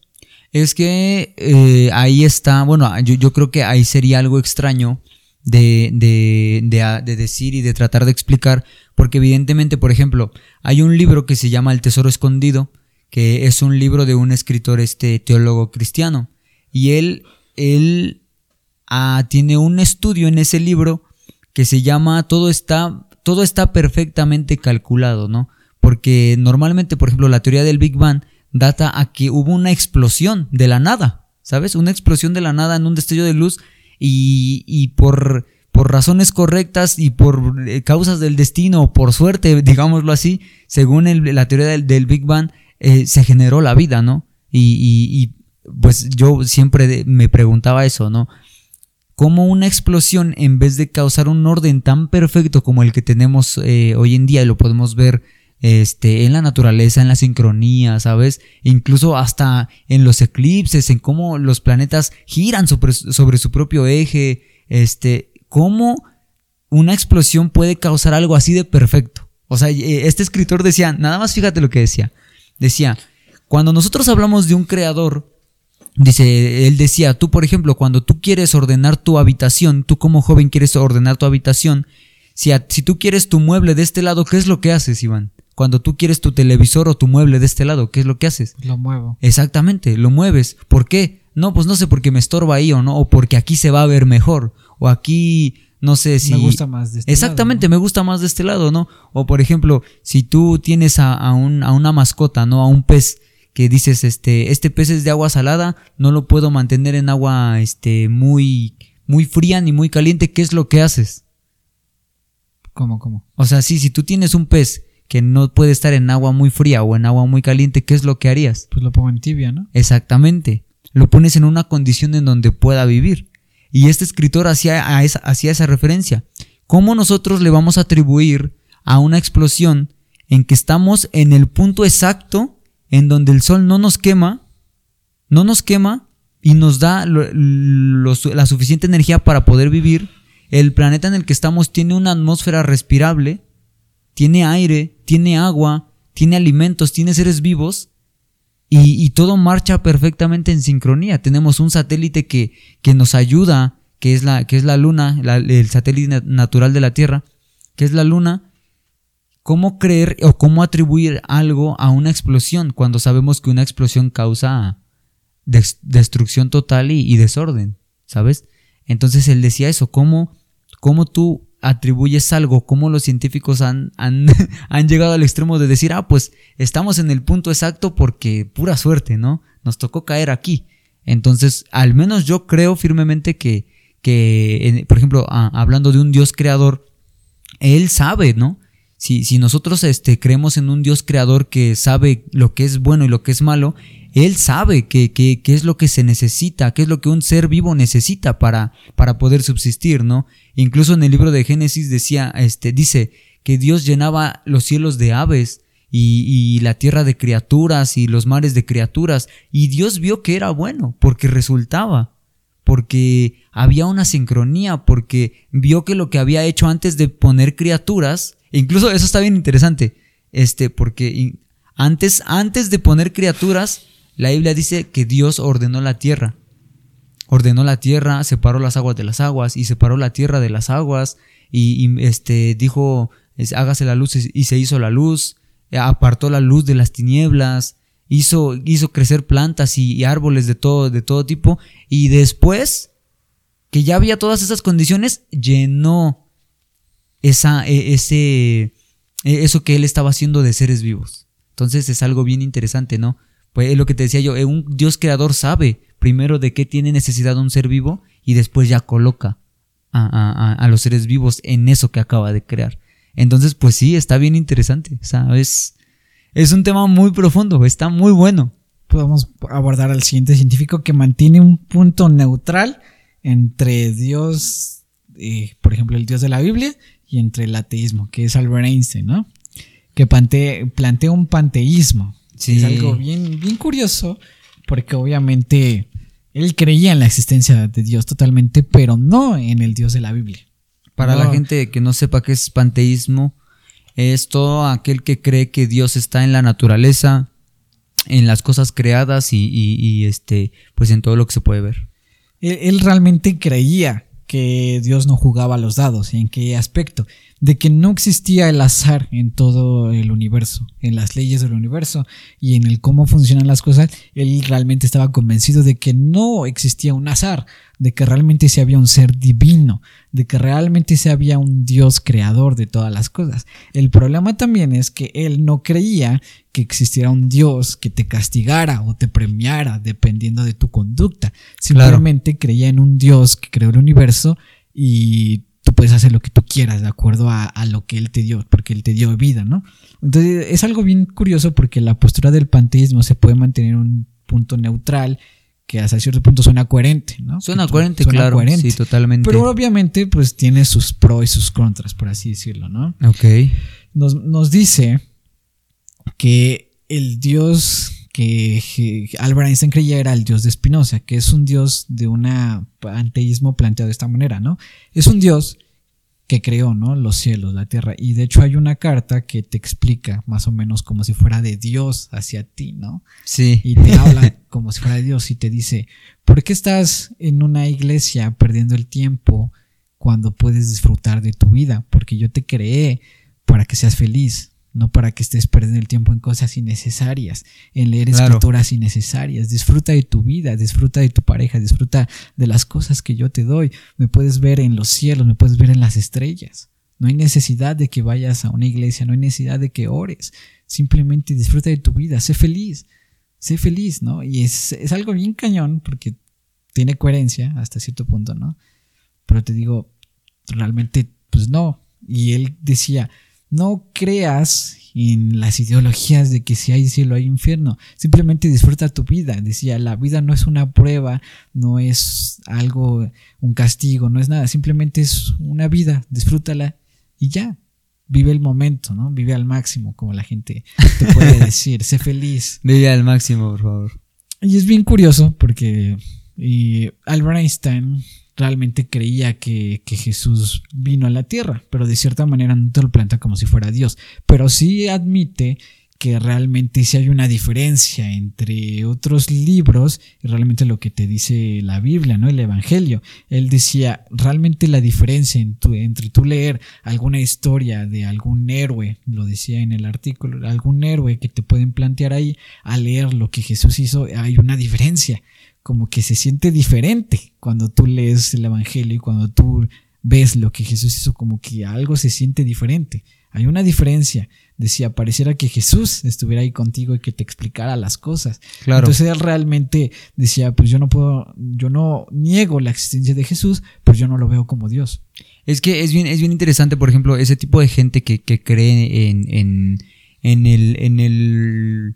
Es que eh, ahí está, bueno, yo, yo creo que ahí sería algo extraño de, de, de, a- de decir y de tratar de explicar, porque evidentemente, por ejemplo, hay un libro que se llama El Tesoro Escondido, que es un libro de un escritor este teólogo cristiano, y él, él ah, tiene un estudio en ese libro que se llama Todo está, todo está perfectamente calculado, ¿no? Porque normalmente, por ejemplo, la teoría del Big Bang data a que hubo una explosión de la nada, ¿sabes? Una explosión de la nada en un destello de luz y, por, por razones correctas y por eh, causas del destino o por suerte, digámoslo así, según la teoría del, Big Bang, eh, se generó la vida, ¿no? Y, pues yo siempre me preguntaba eso, ¿no? Cómo una explosión, en vez de causar un orden tan perfecto como el que tenemos eh, hoy en día, y lo podemos ver este, en la naturaleza, en la sincronía, ¿sabes? Incluso hasta en los eclipses, en cómo los planetas giran sobre, sobre su propio eje, este, cómo una explosión puede causar algo así de perfecto. O sea, eh, este escritor decía, nada más fíjate lo que decía. Decía, cuando nosotros hablamos de un creador, Dice, él decía, tú por ejemplo, cuando tú quieres ordenar tu habitación, tú como joven quieres ordenar tu habitación, si, a- si tú quieres tu mueble de este lado, ¿qué es lo que haces, Iván? Cuando tú quieres tu televisor o tu mueble de este lado, ¿qué es lo que haces? Lo muevo. Exactamente, lo mueves. ¿Por qué? No, pues no sé, porque me estorba ahí o no, o porque aquí se va a ver mejor, o aquí, no sé si... Me gusta más de este Exactamente, lado, me gusta más de este lado, ¿no? O por ejemplo, si tú tienes a, a un- a una mascota, ¿no? A un pez que dices, este, este pez es de agua salada, no lo puedo mantener en agua, este, muy, muy fría ni muy caliente, ¿qué es lo que haces? ¿Cómo, cómo? O sea, sí, si tú tienes un pez que no puede estar en agua muy fría o en agua muy caliente, ¿qué es lo que harías? Pues lo pongo en tibia, ¿no? Exactamente. Lo pones en una condición en donde pueda vivir. Y este escritor hacía, esa, hacía esa referencia. ¿Cómo nosotros le vamos a atribuir a una explosión en que estamos en el punto exacto en donde el sol no nos quema, no nos quema y nos da la suficiente energía para poder vivir? El planeta en el que estamos tiene una atmósfera respirable, tiene aire, tiene agua, tiene alimentos, tiene seres vivos y, todo marcha perfectamente en sincronía. Tenemos un satélite que, que nos ayuda, que es la, que es la Luna, el satélite na- natural de la Tierra, que es la Luna. ¿Cómo creer o cómo atribuir algo a una explosión cuando sabemos que una explosión causa des- destrucción total y, desorden? ¿Sabes? Entonces él decía eso, ¿cómo, cómo tú atribuyes algo, cómo los científicos han, han, llegado al extremo de decir, ah, pues estamos en el punto exacto porque pura suerte, ¿no? Nos tocó caer aquí. Entonces, al menos yo creo firmemente que, que por ejemplo, a- hablando de un Dios creador, él sabe, ¿no? Si, si nosotros este, creemos en un Dios creador que sabe lo que es bueno y lo que es malo, Él sabe qué que, es lo que se necesita, qué es lo que un ser vivo necesita para, para poder subsistir, ¿no? Incluso en el libro de Génesis decía, este, dice que Dios llenaba los cielos de aves y, y la tierra de criaturas y los mares de criaturas, y Dios vio que era bueno, porque resultaba porque había una sincronía, porque vio que lo que había hecho antes de poner criaturas, incluso eso está bien interesante, este, porque antes, antes de poner criaturas, la Biblia dice que Dios ordenó la tierra. Ordenó la tierra, separó las aguas de las aguas y separó la tierra de las aguas y, este dijo hágase la luz y se hizo la luz, apartó la luz de las tinieblas, hizo, hizo crecer plantas y, árboles de todo, de todo tipo y después que ya había todas esas condiciones llenó esa, e- ese, e- eso que él estaba haciendo de seres vivos. Entonces es algo bien interesante, ¿no? Pues es lo que te decía yo, eh, un Dios creador sabe primero de qué tiene necesidad un ser vivo y después ya coloca a, a- a- los seres vivos en eso que acaba de crear. Entonces, pues sí, está bien interesante. Sea, es, un tema muy profundo, está muy bueno. Podemos abordar al siguiente científico que mantiene un punto neutral entre Dios, eh, por ejemplo, el Dios de la Biblia, y entre el ateísmo, que es Albert Einstein, ¿no? que plantea un panteísmo. Es algo bien, bien curioso, porque obviamente él creía en la existencia de Dios totalmente, pero no en el Dios de la Biblia. Para la gente que no sepa qué es panteísmo, es todo aquel que cree que Dios está en la naturaleza, en las cosas creadas y, este, pues en todo lo que se puede ver. él realmente creía que Dios no jugaba los dados. ¿En qué aspecto? De que no existía el azar en todo el universo, en las leyes del universo y en el cómo funcionan las cosas. Él realmente estaba convencido de que no existía un azar, de que realmente se había un ser divino, de que realmente se había un Dios creador de todas las cosas. El problema también es que él no creía que existiera un Dios que te castigara o te premiara dependiendo de tu conducta. Simplemente creía en un Dios que creó el universo y puedes hacer lo que tú quieras de acuerdo a, a, lo que Él te dio, porque Él te dio vida, ¿no? Entonces es algo bien curioso porque la postura del panteísmo se puede mantener en un punto neutral que hasta cierto punto suena coherente, ¿no? Suena coherente, claro. Sí, totalmente. Pero obviamente, pues tiene sus pros y sus contras, por así decirlo, ¿no? Ok. Nos, nos dice que el Dios que Albert Einstein creía era el Dios de Spinoza, que es un Dios de un panteísmo planteado de esta manera, ¿no? Es un Dios que creó, ¿no? Los cielos, la tierra. Y de hecho hay una carta que te explica más o menos como si fuera de Dios hacia ti, ¿no? Sí. Y te habla como si fuera de Dios y te dice, ¿por qué estás en una iglesia perdiendo el tiempo cuando puedes disfrutar de tu vida? Porque yo te creé para que seas feliz no para que estés perdiendo el tiempo en cosas innecesarias, en leer escrituras innecesarias. Disfruta de tu vida, disfruta de tu pareja, disfruta de las cosas que yo te doy. Me puedes ver en los cielos, me puedes ver en las estrellas. No hay necesidad de que vayas a una iglesia, no hay necesidad de que ores. Simplemente disfruta de tu vida, sé feliz, sé feliz, ¿no? Y es, es algo bien cañón porque tiene coherencia hasta cierto punto, ¿no? Pero te digo, realmente, pues no. Y él decía, no creas en las ideologías de que si hay cielo hay infierno. Simplemente disfruta tu vida. Decía, la vida no es una prueba, no es algo, un castigo, no es nada. Simplemente es una vida. Disfrútala y ya. Vive el momento, ¿no? Vive al máximo, como la gente te puede decir. sé feliz. Vive al máximo, por favor. Y es bien curioso porque y Albert Einstein realmente creía que, Jesús vino a la tierra, pero de cierta manera no te lo planta como si fuera Dios. Pero sí admite que realmente sí hay una diferencia entre otros libros y realmente lo que te dice la Biblia, ¿no? El Evangelio. Él decía, realmente la diferencia entre tú leer alguna historia de algún héroe, lo decía en el artículo, algún héroe que te pueden plantear ahí, a leer lo que Jesús hizo, hay una diferencia como que se siente diferente cuando tú lees el Evangelio y cuando tú ves lo que Jesús hizo, como que algo se siente diferente. Hay una diferencia. Decía, pareciera que Jesús estuviera ahí contigo y que te explicara las cosas. Claro. Entonces él realmente decía, pues yo no puedo, yo no niego la existencia de Jesús, pero yo no lo veo como Dios. Es que es bien, es bien interesante, por ejemplo, ese tipo de gente que, que cree en, en, en, el, en el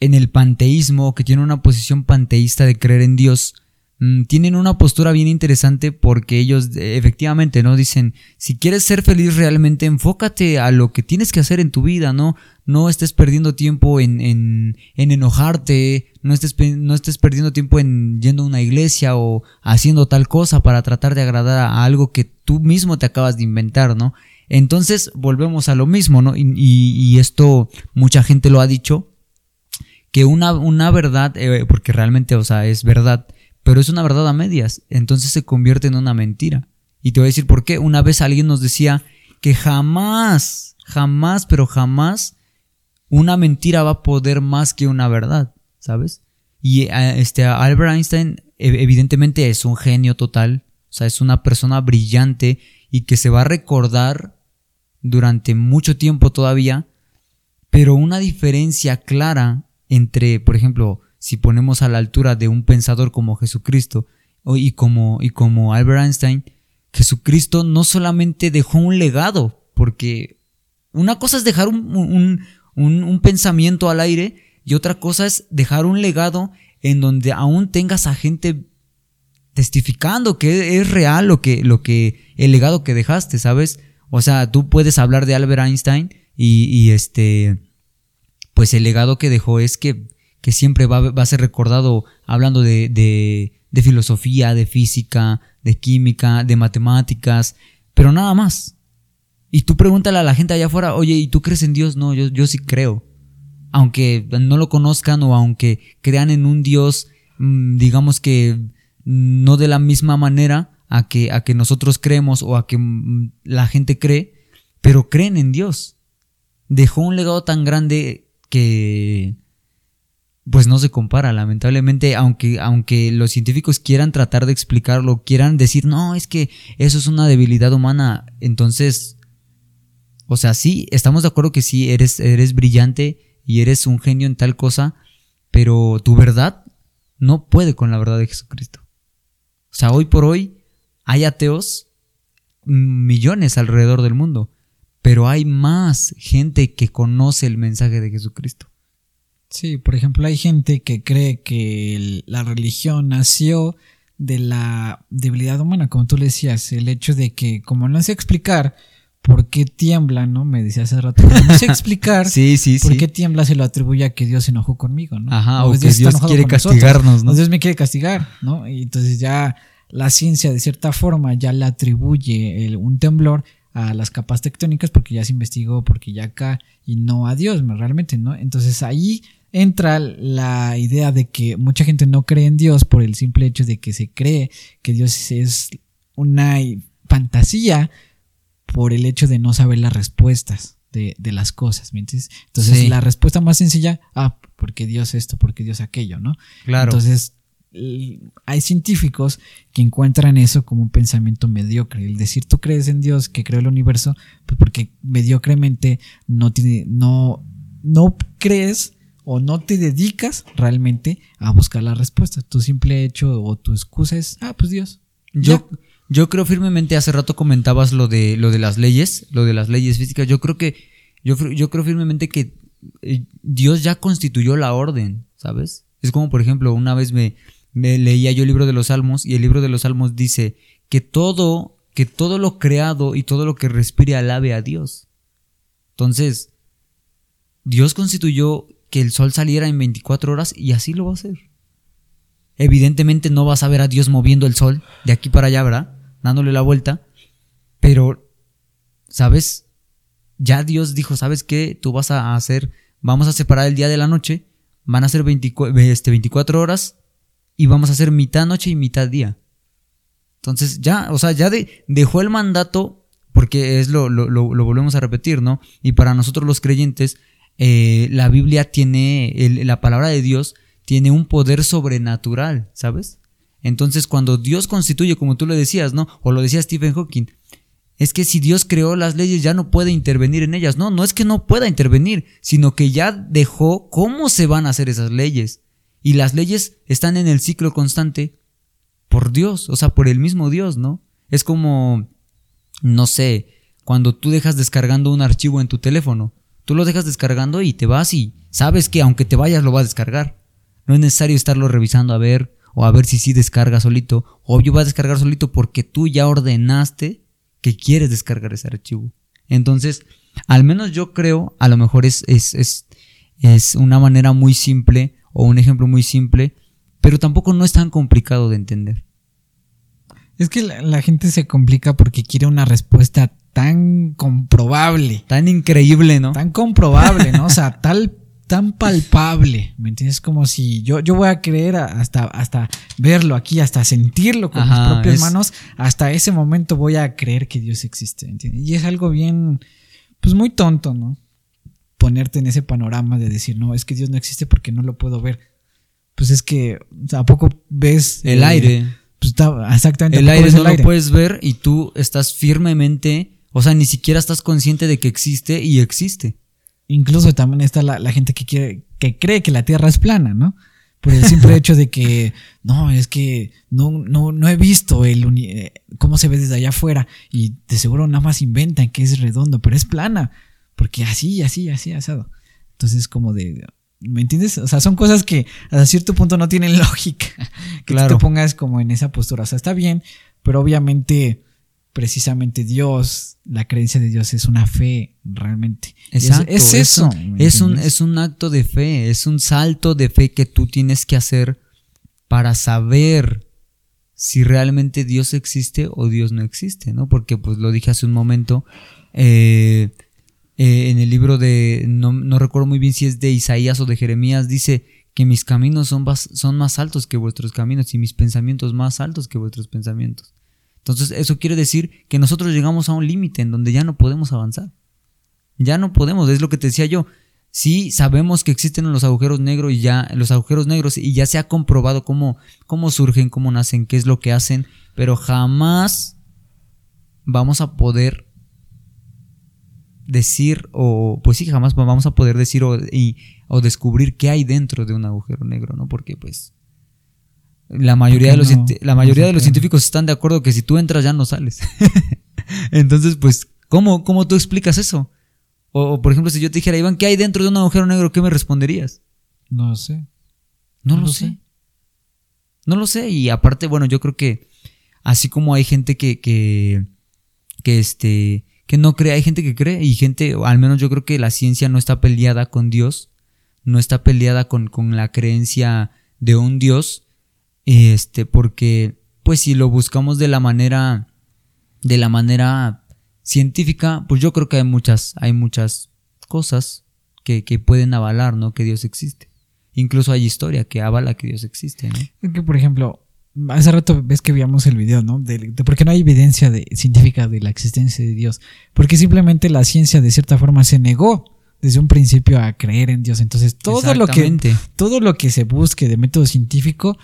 en el panteísmo, que tienen una posición panteísta de creer en Dios, mm, tienen una postura bien interesante porque ellos efectivamente no dicen si quieres ser feliz realmente enfócate a lo que tienes que hacer en tu vida no no estés perdiendo tiempo en, en, en enojarte no estés, no estés perdiendo tiempo en yendo a una iglesia o haciendo tal cosa para tratar de agradar a algo que tú mismo te acabas de inventar no entonces volvemos a lo mismo no y esto mucha gente lo ha dicho que una, una verdad, eh, porque realmente, o sea, es verdad, pero es una verdad a medias, entonces se convierte en una mentira. Y te voy a decir por qué. Una vez alguien nos decía que jamás, jamás, pero jamás una mentira va a poder más que una verdad, ¿sabes? Y eh, este Albert Einstein evidentemente es un genio total, o sea, es una persona brillante y que se va a recordar durante mucho tiempo todavía, pero una diferencia clara entre, por ejemplo, si ponemos a la altura de un pensador como Jesucristo y como, y como Albert Einstein, Jesucristo no solamente dejó un legado, porque una cosa es dejar un, un, pensamiento al aire y otra cosa es dejar un legado en donde aún tengas a gente testificando que es real lo que, lo que, el legado que dejaste, ¿sabes? O sea, tú puedes hablar de Albert Einstein y, este, pues el legado que dejó es que, que siempre va, va, a ser recordado hablando de, de, de filosofía, de física, de química, de matemáticas, pero nada más. Y tú pregúntale a la gente allá afuera, oye, ¿y tú crees en Dios? No, yo, yo sí creo. Aunque no lo conozcan o aunque crean en un Dios, mm, digamos que no de la misma manera a que, a que nosotros creemos o a que mm, la gente cree, pero creen en Dios. Dejó un legado tan grande que pues no se compara, lamentablemente, aunque, aunque los científicos quieran tratar de explicarlo, quieran decir, no, es que eso es una debilidad humana, entonces o sea, sí, estamos de acuerdo que sí, eres, eres brillante y eres un genio en tal cosa, pero tu verdad no puede con la verdad de Jesucristo. O sea, hoy por hoy hay ateos millones alrededor del mundo, pero hay más gente que conoce el mensaje de Jesucristo. Sí, por ejemplo, hay gente que cree que la religión nació de la debilidad humana, como tú le decías, el hecho de que, como no sé explicar, por qué tiembla, ¿no? Me decía hace rato. No sé explicar sí, sí, por qué tiembla se lo atribuye a que Dios se enojó conmigo, ¿no? Ajá, o, que Dios, quiere castigarnos, ¿no? Dios me quiere castigar, ¿no? Y entonces ya la ciencia, de cierta forma, ya le atribuye un temblor a las capas tectónicas porque ya se investigó, porque ya acá, y no a Dios, realmente, ¿no? Entonces ahí entra la idea de que mucha gente no cree en Dios por el simple hecho de que se cree que Dios es una fantasía por el hecho de no saber las respuestas de, las cosas, ¿me entiendes? Entonces, la respuesta más sencilla, ah, porque Dios esto, porque Dios aquello, ¿no? Claro. Entonces, hay científicos que encuentran eso como un pensamiento mediocre. El decir tú crees en Dios que creó el universo, pues porque mediocremente no tiene, no, no crees o no te dedicas realmente a buscar la respuesta. Tu simple hecho o tu excusa es, ah, pues Dios. Yo, yo creo firmemente, hace rato comentabas lo de, lo de las leyes, lo de las leyes físicas. Yo creo que, yo, yo creo firmemente que eh, Dios ya constituyó la orden, ¿sabes? Es como, por ejemplo, una vez me, leía yo el libro de los Salmos y el libro de los Salmos dice que todo, que todo lo creado y todo lo que respire alabe a Dios. Entonces, Dios constituyó que el sol saliera en 24 horas y así lo va a hacer. Evidentemente no vas a ver a Dios moviendo el sol de aquí para allá, ¿verdad? dándole la vuelta, pero, ¿sabes? Ya Dios dijo, ¿sabes qué? Tú vas a hacer, vamos a separar el día de la noche, van a ser 24, este, 24 horas y vamos a hacer mitad noche y mitad día. Entonces ya, o sea, ya dejó el mandato, porque es lo, lo, lo, volvemos a repetir, ¿no? Y para nosotros los creyentes, eh, la Biblia tiene, la palabra de Dios tiene un poder sobrenatural, ¿sabes? Entonces, cuando Dios constituye, como tú le decías, ¿no? O lo decía Stephen Hawking, es que si Dios creó las leyes ya no puede intervenir en ellas. No, no es que no pueda intervenir, sino que ya dejó cómo se van a hacer esas leyes. Y las leyes están en el ciclo constante por Dios, o sea, por el mismo Dios, ¿no? Es como, no sé, cuando tú dejas descargando un archivo en tu teléfono, tú lo dejas descargando y te vas y sabes que aunque te vayas lo vas a descargar. No es necesario estarlo revisando a ver o a ver si sí descarga solito, o yo voy a descargar solito porque tú ya ordenaste que quieres descargar ese archivo. Entonces, al menos yo creo, a lo mejor es, es, es, es una manera muy simple o un ejemplo muy simple, pero tampoco no es tan complicado de entender. Es que la, la, gente se complica porque quiere una respuesta tan comprobable. Tan increíble, ¿no? Tan comprobable, ¿no? O sea, tal tan palpable, ¿me entiendes? Como si yo, yo voy a creer hasta, hasta verlo aquí, hasta sentirlo con mis propias manos, hasta ese momento voy a creer que Dios existe, ¿entiendes? Y es algo bien, pues muy tonto, ¿no? Ponerte en ese panorama de decir, no, es que Dios no existe porque no lo puedo ver. Pues es que, ¿a poco ves? El, aire. Pues está, exactamente. El aire no lo puedes ver y tú estás firmemente, o sea, ni siquiera estás consciente de que existe y existe. Incluso también está la, gente que quiere, que cree que la Tierra es plana, ¿no? Por el simple hecho de que, no, es que no, no, no he visto el eh, cómo se ve desde allá afuera y de seguro nada más inventan que es redondo, pero es plana, porque así, así, así, asado. Entonces, como de, ¿me entiendes? O sea, son cosas que a cierto punto no tienen lógica. Que claro. te pongas como en esa postura. O sea, está bien, pero obviamente precisamente Dios, la creencia de Dios es una fe realmente. Exacto, es, eso. Es un, es un acto de fe, es un salto de fe que tú tienes que hacer para saber si realmente Dios existe o Dios no existe, ¿no? Porque pues lo dije hace un momento, eh, eh, en el libro de, no, no, recuerdo muy bien si es de Isaías o de Jeremías, dice que mis caminos son, son más altos que vuestros caminos y mis pensamientos más altos que vuestros pensamientos. Entonces eso quiere decir que nosotros llegamos a un límite en donde ya no podemos avanzar. Ya no podemos, es lo que te decía yo. Sí sabemos que existen los agujeros negros y ya los agujeros negros y ya se ha comprobado cómo, cómo surgen, cómo nacen, qué es lo que hacen, pero jamás vamos a poder decir, o pues sí, jamás vamos a poder decir o, o descubrir qué hay dentro de un agujero negro, ¿no? Porque pues la mayoría, de los, la mayoría de los científicos están de acuerdo que si tú entras ya no sales. Entonces, pues, ¿cómo, ¿cómo tú explicas eso? O, por ejemplo, si yo te dijera, Iván, ¿qué hay dentro de un agujero negro? ¿Qué me responderías? No lo sé. No, lo, sé. No lo sé. Y aparte, bueno, yo creo que así como hay gente que, que, que este, que no cree, hay gente que cree y gente, al menos yo creo que la ciencia no está peleada con Dios, no está peleada con, con la creencia de un Dios, este, porque, pues si lo buscamos de la manera, de la manera científica, pues yo creo que hay muchas, hay muchas cosas que, que pueden avalar, ¿no? Que Dios existe. Incluso hay historia que avala que Dios existe, ¿no? Que, por ejemplo, Hace rato ves que veíamos el video, ¿no? De, por qué no hay evidencia de, científica de la existencia de Dios. Porque simplemente la ciencia de cierta forma se negó desde un principio a creer en Dios. Entonces todo lo que todo lo que se busque de método científico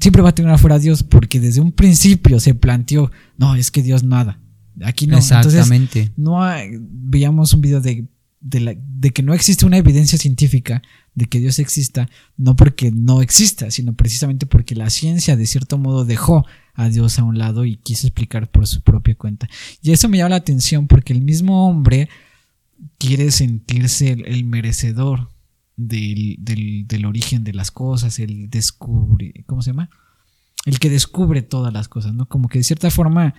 siempre va a tener afuera a Dios porque desde un principio se planteó, no, es que Dios nada. Aquí no. Exactamente. no veíamos un video de, de que no existe una evidencia científica de que Dios exista, no porque no exista, sino precisamente porque la ciencia de cierto modo dejó a Dios a un lado y quiso explicar por su propia cuenta. Y eso me llama la atención porque el mismo hombre quiere sentirse el, merecedor del, del, origen de las cosas, el descubre, ¿cómo se llama? El que descubre todas las cosas, ¿no? Como que de cierta forma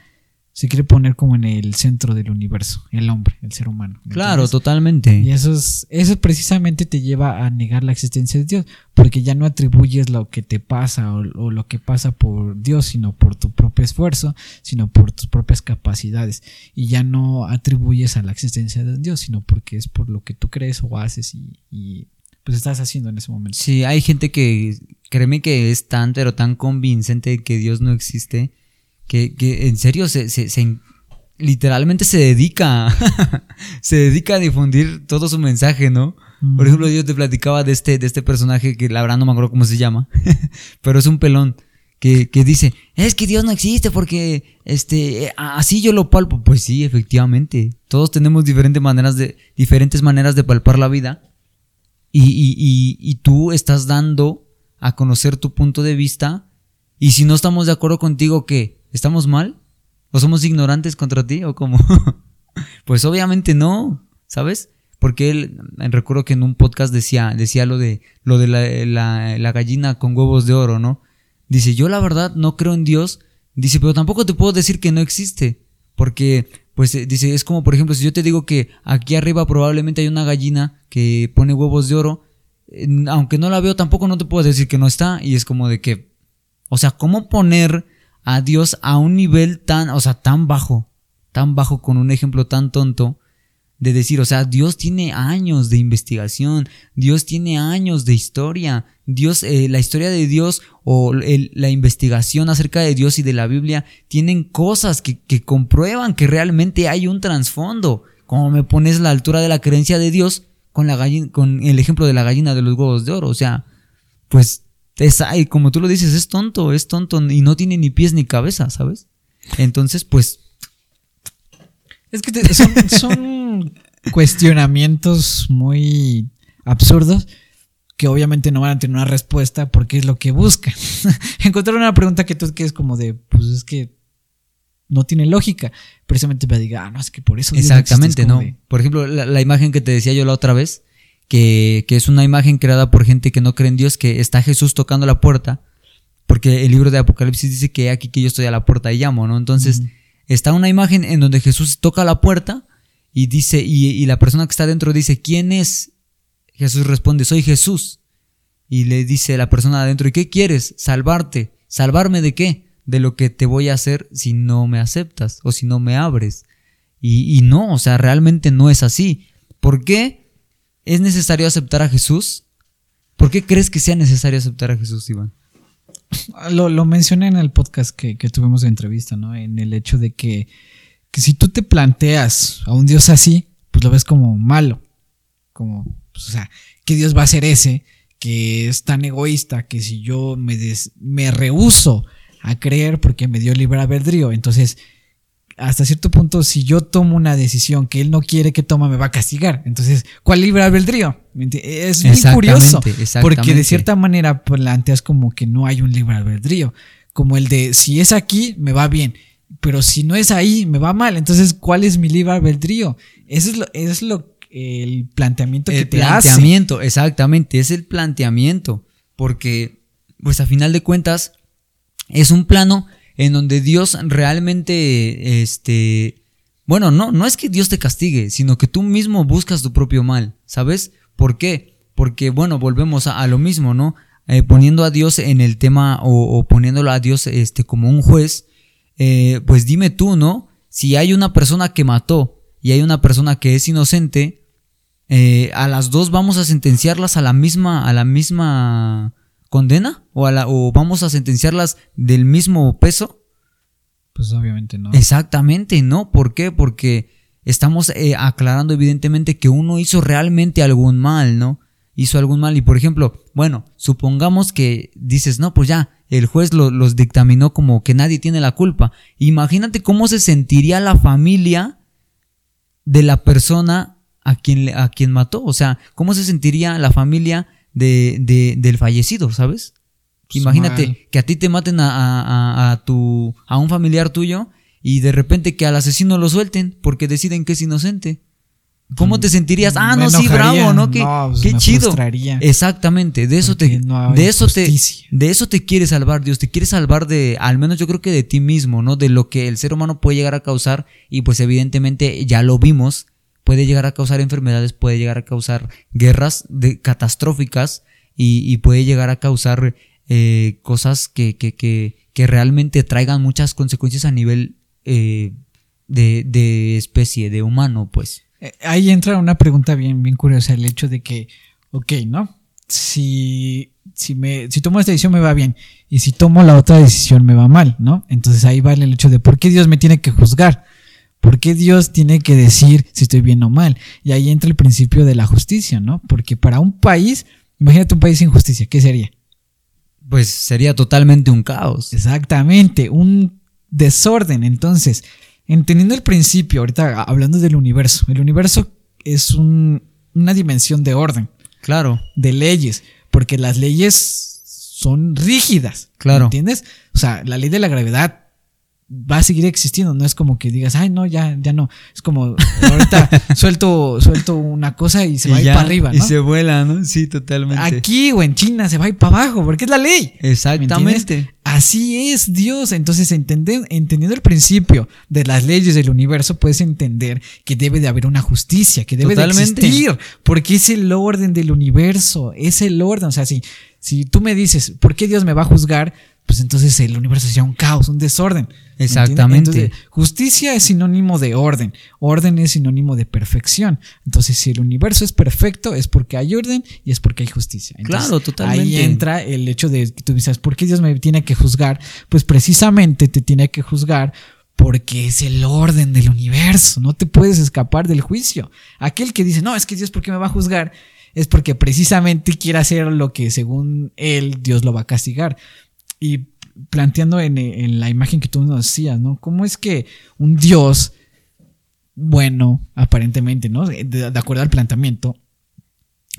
se quiere poner como en el centro del universo, el hombre, el ser humano. Claro, totalmente. Y eso es, eso precisamente te lleva a negar la existencia de Dios, porque ya no atribuyes lo que te pasa o, lo que pasa por Dios, sino por tu propio esfuerzo, sino por tus propias capacidades. Y ya no atribuyes a la existencia de Dios, sino porque es por lo que tú crees o haces y, y pues estás haciendo en ese momento. Sí, hay gente que, créeme que es tan, pero tan convincente que Dios no existe que, en serio se, se, literalmente se dedica, se dedica a difundir todo su mensaje, ¿no? Por ejemplo, yo te platicaba de este, de este personaje que la verdad no me acuerdo cómo se llama, pero es un pelón que, que, dice, es que Dios no existe porque este, así yo lo palpo. Pues sí, efectivamente, todos tenemos diferentes maneras de, diferentes maneras de palpar la vida y, y, y, y tú estás dando a conocer tu punto de vista y si no estamos de acuerdo contigo que ¿Estamos mal? ¿O somos ignorantes contra ti? ¿O cómo? pues obviamente no, ¿sabes? Porque él, recuerdo que en un podcast decía, decía lo de, lo de la, la, gallina con huevos de oro, ¿no? Dice, yo la verdad no creo en Dios. Dice, pero tampoco te puedo decir que no existe. Porque, pues, eh, dice, es como, por ejemplo, si yo te digo que aquí arriba probablemente hay una gallina que pone huevos de oro, aunque no la veo, tampoco no te puedo decir que no está. Y es como de que, o sea, ¿cómo poner a Dios a un nivel tan, o sea, tan bajo, tan bajo con un ejemplo tan tonto de decir, o sea, Dios tiene años de investigación, Dios tiene años de historia, Dios, eh, la historia de Dios o la investigación acerca de Dios y de la Biblia tienen cosas que, que comprueban que realmente hay un trasfondo. Como me pones la altura de la creencia de Dios con la gallina, con el ejemplo de la gallina de los huevos de oro, o sea, pues es, ay, como tú lo dices, es tonto, es tonto y no tiene ni pies ni cabeza, ¿sabes? Entonces, pues... Es que son, cuestionamientos muy absurdos que obviamente no van a tener una respuesta porque es lo que buscan. Encontrar una pregunta que tú que es como de, pues es que no tiene lógica. Precisamente me diga, ah, no, es que por eso. Exactamente, no. Por ejemplo, la, imagen que te decía yo la otra vez, que, es una imagen creada por gente que no cree en Dios, que está Jesús tocando la puerta, porque el libro de Apocalipsis dice que aquí que yo estoy a la puerta y llamo, ¿no? Entonces, está una imagen en donde Jesús toca la puerta y dice, y, y la persona que está dentro dice, ¿quién es? Jesús responde, soy Jesús. Y le dice la persona adentro, ¿y qué quieres? Salvarte. ¿Salvarme de qué? De lo que te voy a hacer si no me aceptas o si no me abres. Y, y no, o sea, realmente no es así. ¿Por qué es necesario aceptar a Jesús? ¿Por qué crees que sea necesario aceptar a Jesús, Iván? Lo, lo mencioné en el podcast que, que tuvimos de entrevista, ¿no? En el hecho de que, que si tú te planteas a un Dios así, pues lo ves como malo. Como, pues, o sea, ¿qué Dios va a ser ese que es tan egoísta que si yo me, des, me rehuso a creer porque me dio libre albedrío, entonces hasta cierto punto, si yo tomo una decisión que él no quiere que toma, me va a castigar. Entonces, ¿cuál libre albedrío? Es muy curioso. Porque de cierta manera planteas como que no hay un libre albedrío. Como el de, si es aquí, me va bien. Pero si no es ahí, me va mal. Entonces, ¿cuál es mi libre albedrío? Eso es lo, eso es lo el planteamiento que te planteamiento, exactamente. Es el planteamiento. Porque, pues a final de cuentas, es un plano en donde Dios realmente, este, bueno, no, no es que Dios te castigue, sino que tú mismo buscas tu propio mal, ¿sabes? ¿Por qué? Porque, bueno, volvemos a, lo mismo, ¿no? Eh, poniendo a Dios en el tema o, poniéndolo a Dios este, como un juez, eh, pues dime tú, ¿no? Si hay una persona que mató y hay una persona que es inocente, eh, a las dos vamos a sentenciarlas a la misma, a la misma condena? ¿O, a la, ¿O vamos a sentenciarlas del mismo peso? Pues obviamente no. Exactamente, ¿no? ¿Por qué? Porque estamos eh, aclarando evidentemente que uno hizo realmente algún mal, ¿no? Hizo algún mal y por ejemplo, bueno, supongamos que dices, no, pues ya, el juez los dictaminó como que nadie tiene la culpa. Imagínate cómo se sentiría la familia de la persona a quien, a quien mató. O sea, cómo se sentiría la familia de, de, del fallecido, ¿sabes? Pues Imagínate que a ti te maten a, a, a, tu, a un familiar tuyo y de repente que al asesino lo suelten porque deciden que es inocente. ¿Cómo te sentirías? Ah, no, sí, bravo, ¿no? Qué, pues qué chido. Exactamente, de eso te de eso te de eso te quiere salvar Dios, te quiere salvar de al menos yo creo que de ti mismo, ¿no? De lo que el ser humano puede llegar a causar y pues evidentemente ya lo vimos puede llegar a causar enfermedades, puede llegar a causar guerras de, catastróficas y, puede llegar a causar eh, cosas que, que, que, realmente traigan muchas consecuencias a nivel eh, de, de, especie, de humano, pues. Eh, ahí entra una pregunta bien, bien curiosa, el hecho de que, ok, ¿no? Si, si, me, si tomo esta decisión me va bien y si tomo la otra decisión me va mal, ¿no? Entonces ahí vale el hecho de por qué Dios me tiene que juzgar. ¿Por qué Dios tiene que decir si estoy bien o mal? Y ahí entra el principio de la justicia, ¿no? Porque para un país, imagínate un país sin justicia, ¿qué sería? Pues sería totalmente un caos. Exactamente, un desorden. Entonces, entendiendo el principio, ahorita hablando del universo, el universo es una dimensión de orden. Claro. De leyes, porque las leyes son rígidas. Claro. ¿Entiendes? O sea, la ley de la gravedad va a seguir existiendo, no es como que digas, ay, no, ya, ya no. Es como, ahorita suelto, suelto una cosa y se va a ir para arriba, ¿no? Y se vuela, ¿no? Sí, totalmente. Aquí o en China se va a ir para abajo, porque es la ley. Exactamente. Así es Dios. Entonces, entender, entendiendo el principio de las leyes del universo, puedes entender que debe de haber una justicia, que debe de existir, porque es el orden del universo, es el orden. O sea, si, si tú me dices, ¿por qué Dios me va a juzgar? Pues entonces el universo sería un caos, un desorden. Exactamente. justicia es sinónimo de orden, orden es sinónimo de perfección. Entonces, si el universo es perfecto, es porque hay orden y es porque hay justicia. claro, totalmente. Ahí entra el hecho de que tú dices, ¿por qué Dios me tiene que juzgar? Pues precisamente te tiene que juzgar porque es el orden del universo, no te puedes escapar del juicio. Aquel que dice, no, es que Dios, ¿por qué me va a juzgar? Es porque precisamente quiere hacer lo que según él Dios lo va a castigar y planteando en, la imagen que tú nos decías, ¿no? ¿Cómo es que un Dios bueno, aparentemente, ¿no? De, acuerdo al planteamiento,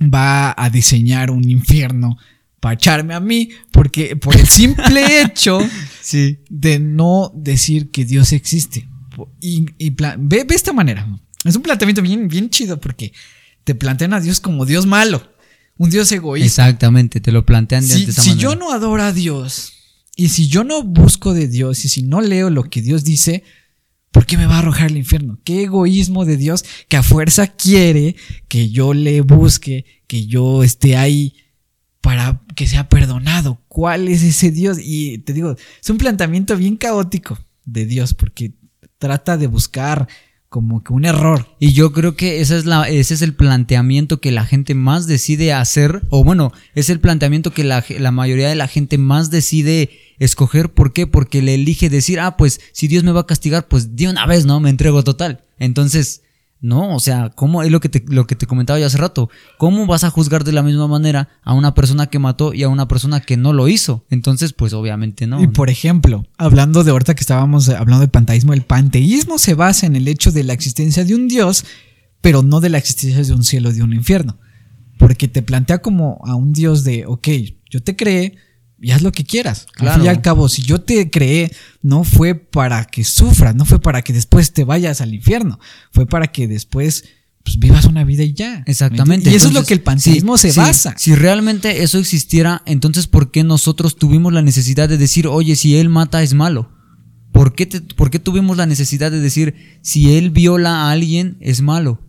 va a diseñar un infierno para echarme a mí, porque por el simple hecho sí. de no decir que Dios existe. Y, ve, ve, esta manera. Es un planteamiento bien, bien chido porque te plantean a Dios como Dios malo un Dios egoísta. Exactamente, te lo plantean de si, Si yo no adoro a Dios y si yo no busco de Dios y si no leo lo que Dios dice, ¿Por qué me va a arrojar al infierno? Qué egoísmo de Dios que a fuerza quiere que yo le busque, que yo esté ahí para que sea perdonado. ¿Cuál es ese Dios? Y te digo, es un planteamiento bien caótico de Dios porque trata de buscar como que un error. Y yo creo que esa es la, ese es el planteamiento que la gente más decide hacer, o bueno, es el planteamiento que la, la mayoría de la gente más decide escoger. ¿Por qué? Porque le elige decir, ah, pues si Dios me va a castigar, pues de una vez, ¿no? Me entrego total. Entonces, no, o sea, ¿cómo es lo que te, lo que te comentaba yo hace rato? ¿Cómo vas a juzgar de la misma manera a una persona que mató y a una persona que no lo hizo? Entonces, pues obviamente no. Y por ejemplo, hablando de ahorita que estábamos hablando de panteísmo, el panteísmo se basa en el hecho de la existencia de un Dios, pero no de la existencia de un cielo de un infierno. Porque te plantea como a un Dios de, ok, yo te creé, y haz lo que quieras. Al fin y al cabo, si yo te creé, no fue para que sufras, no fue para que después te vayas al infierno, fue para que después pues, vivas una vida y ya. Exactamente. Y eso es lo que el panteísmo se basa. Si realmente eso existiera, entonces ¿por qué nosotros tuvimos la necesidad de decir, oye, si él mata es malo? ¿Por qué, ¿Por qué tuvimos la necesidad de decir, si él viola a alguien es malo?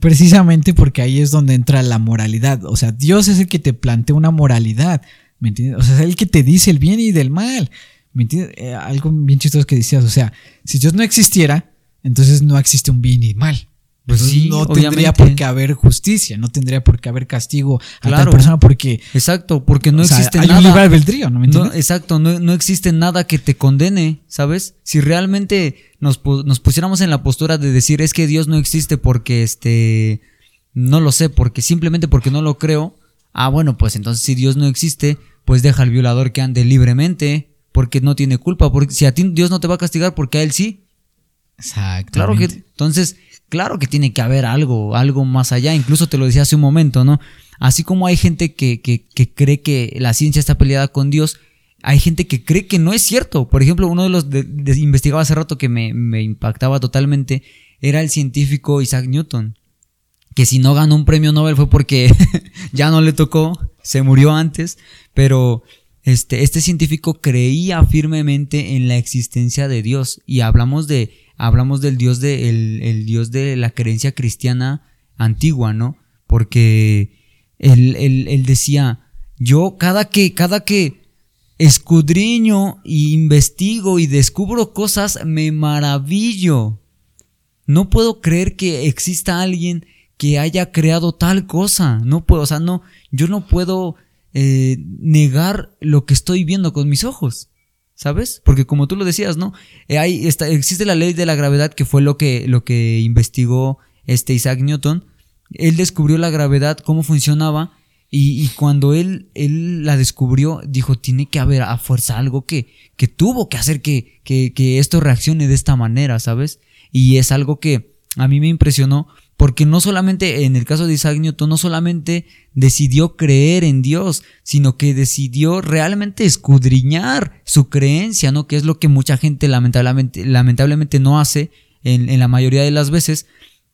Precisamente porque ahí es donde entra la moralidad. O sea, Dios es el que te plantea una moralidad. ¿Me entiendes? O sea, es el que te dice el bien y del mal. ¿Me entiendes? Eh, algo bien chistoso que decías, o sea, si Dios no existiera, entonces no existe un bien y mal. Pues sí, no tendría por qué haber justicia, no tendría por qué haber castigo a la persona porque exacto, porque no existe hay nada. un libre albedrío, ¿no me entiendes? exacto, no, no, existe nada que te condene, ¿sabes? Si realmente nos, nos pusiéramos en la postura de decir es que Dios no existe porque este no lo sé, porque simplemente porque no lo creo, ah, bueno, pues entonces si Dios no existe, pues deja al violador que ande libremente, porque no tiene culpa, porque si a ti Dios no te va a castigar, porque a él sí. Exacto. Claro que, entonces, claro que tiene que haber algo, algo más allá, incluso te lo decía hace un momento, ¿no? Así como hay gente que, que, que cree que la ciencia está peleada con Dios, hay gente que cree que no es cierto. Por ejemplo, uno de los de, investigaba hace rato que me, me impactaba totalmente era el científico Isaac Newton que si no ganó un premio Nobel fue porque ya no le tocó, se murió antes, pero este, este científico creía firmemente en la existencia de Dios y hablamos de hablamos del Dios de el, Dios de la creencia cristiana antigua, ¿no? Porque él, él, decía, yo cada que cada que escudriño y investigo y descubro cosas me maravillo. No puedo creer que exista alguien que haya creado tal cosa. No puedo, o sea, no, yo no puedo eh, negar lo que estoy viendo con mis ojos. ¿Sabes? Porque como tú lo decías, ¿no? Eh, hay, está, existe la ley de la gravedad que fue lo que, lo que investigó este Isaac Newton. Él descubrió la gravedad, cómo funcionaba, y, cuando él, él la descubrió, dijo, tiene que haber a fuerza algo que, que tuvo que hacer que, que, que esto reaccione de esta manera, ¿sabes? Y es algo que a mí me impresionó porque no solamente, en el caso de Isaac Newton, no solamente decidió creer en Dios, sino que decidió realmente escudriñar su creencia, ¿no? Que es lo que mucha gente lamentablemente, lamentablemente no hace en, la mayoría de las veces,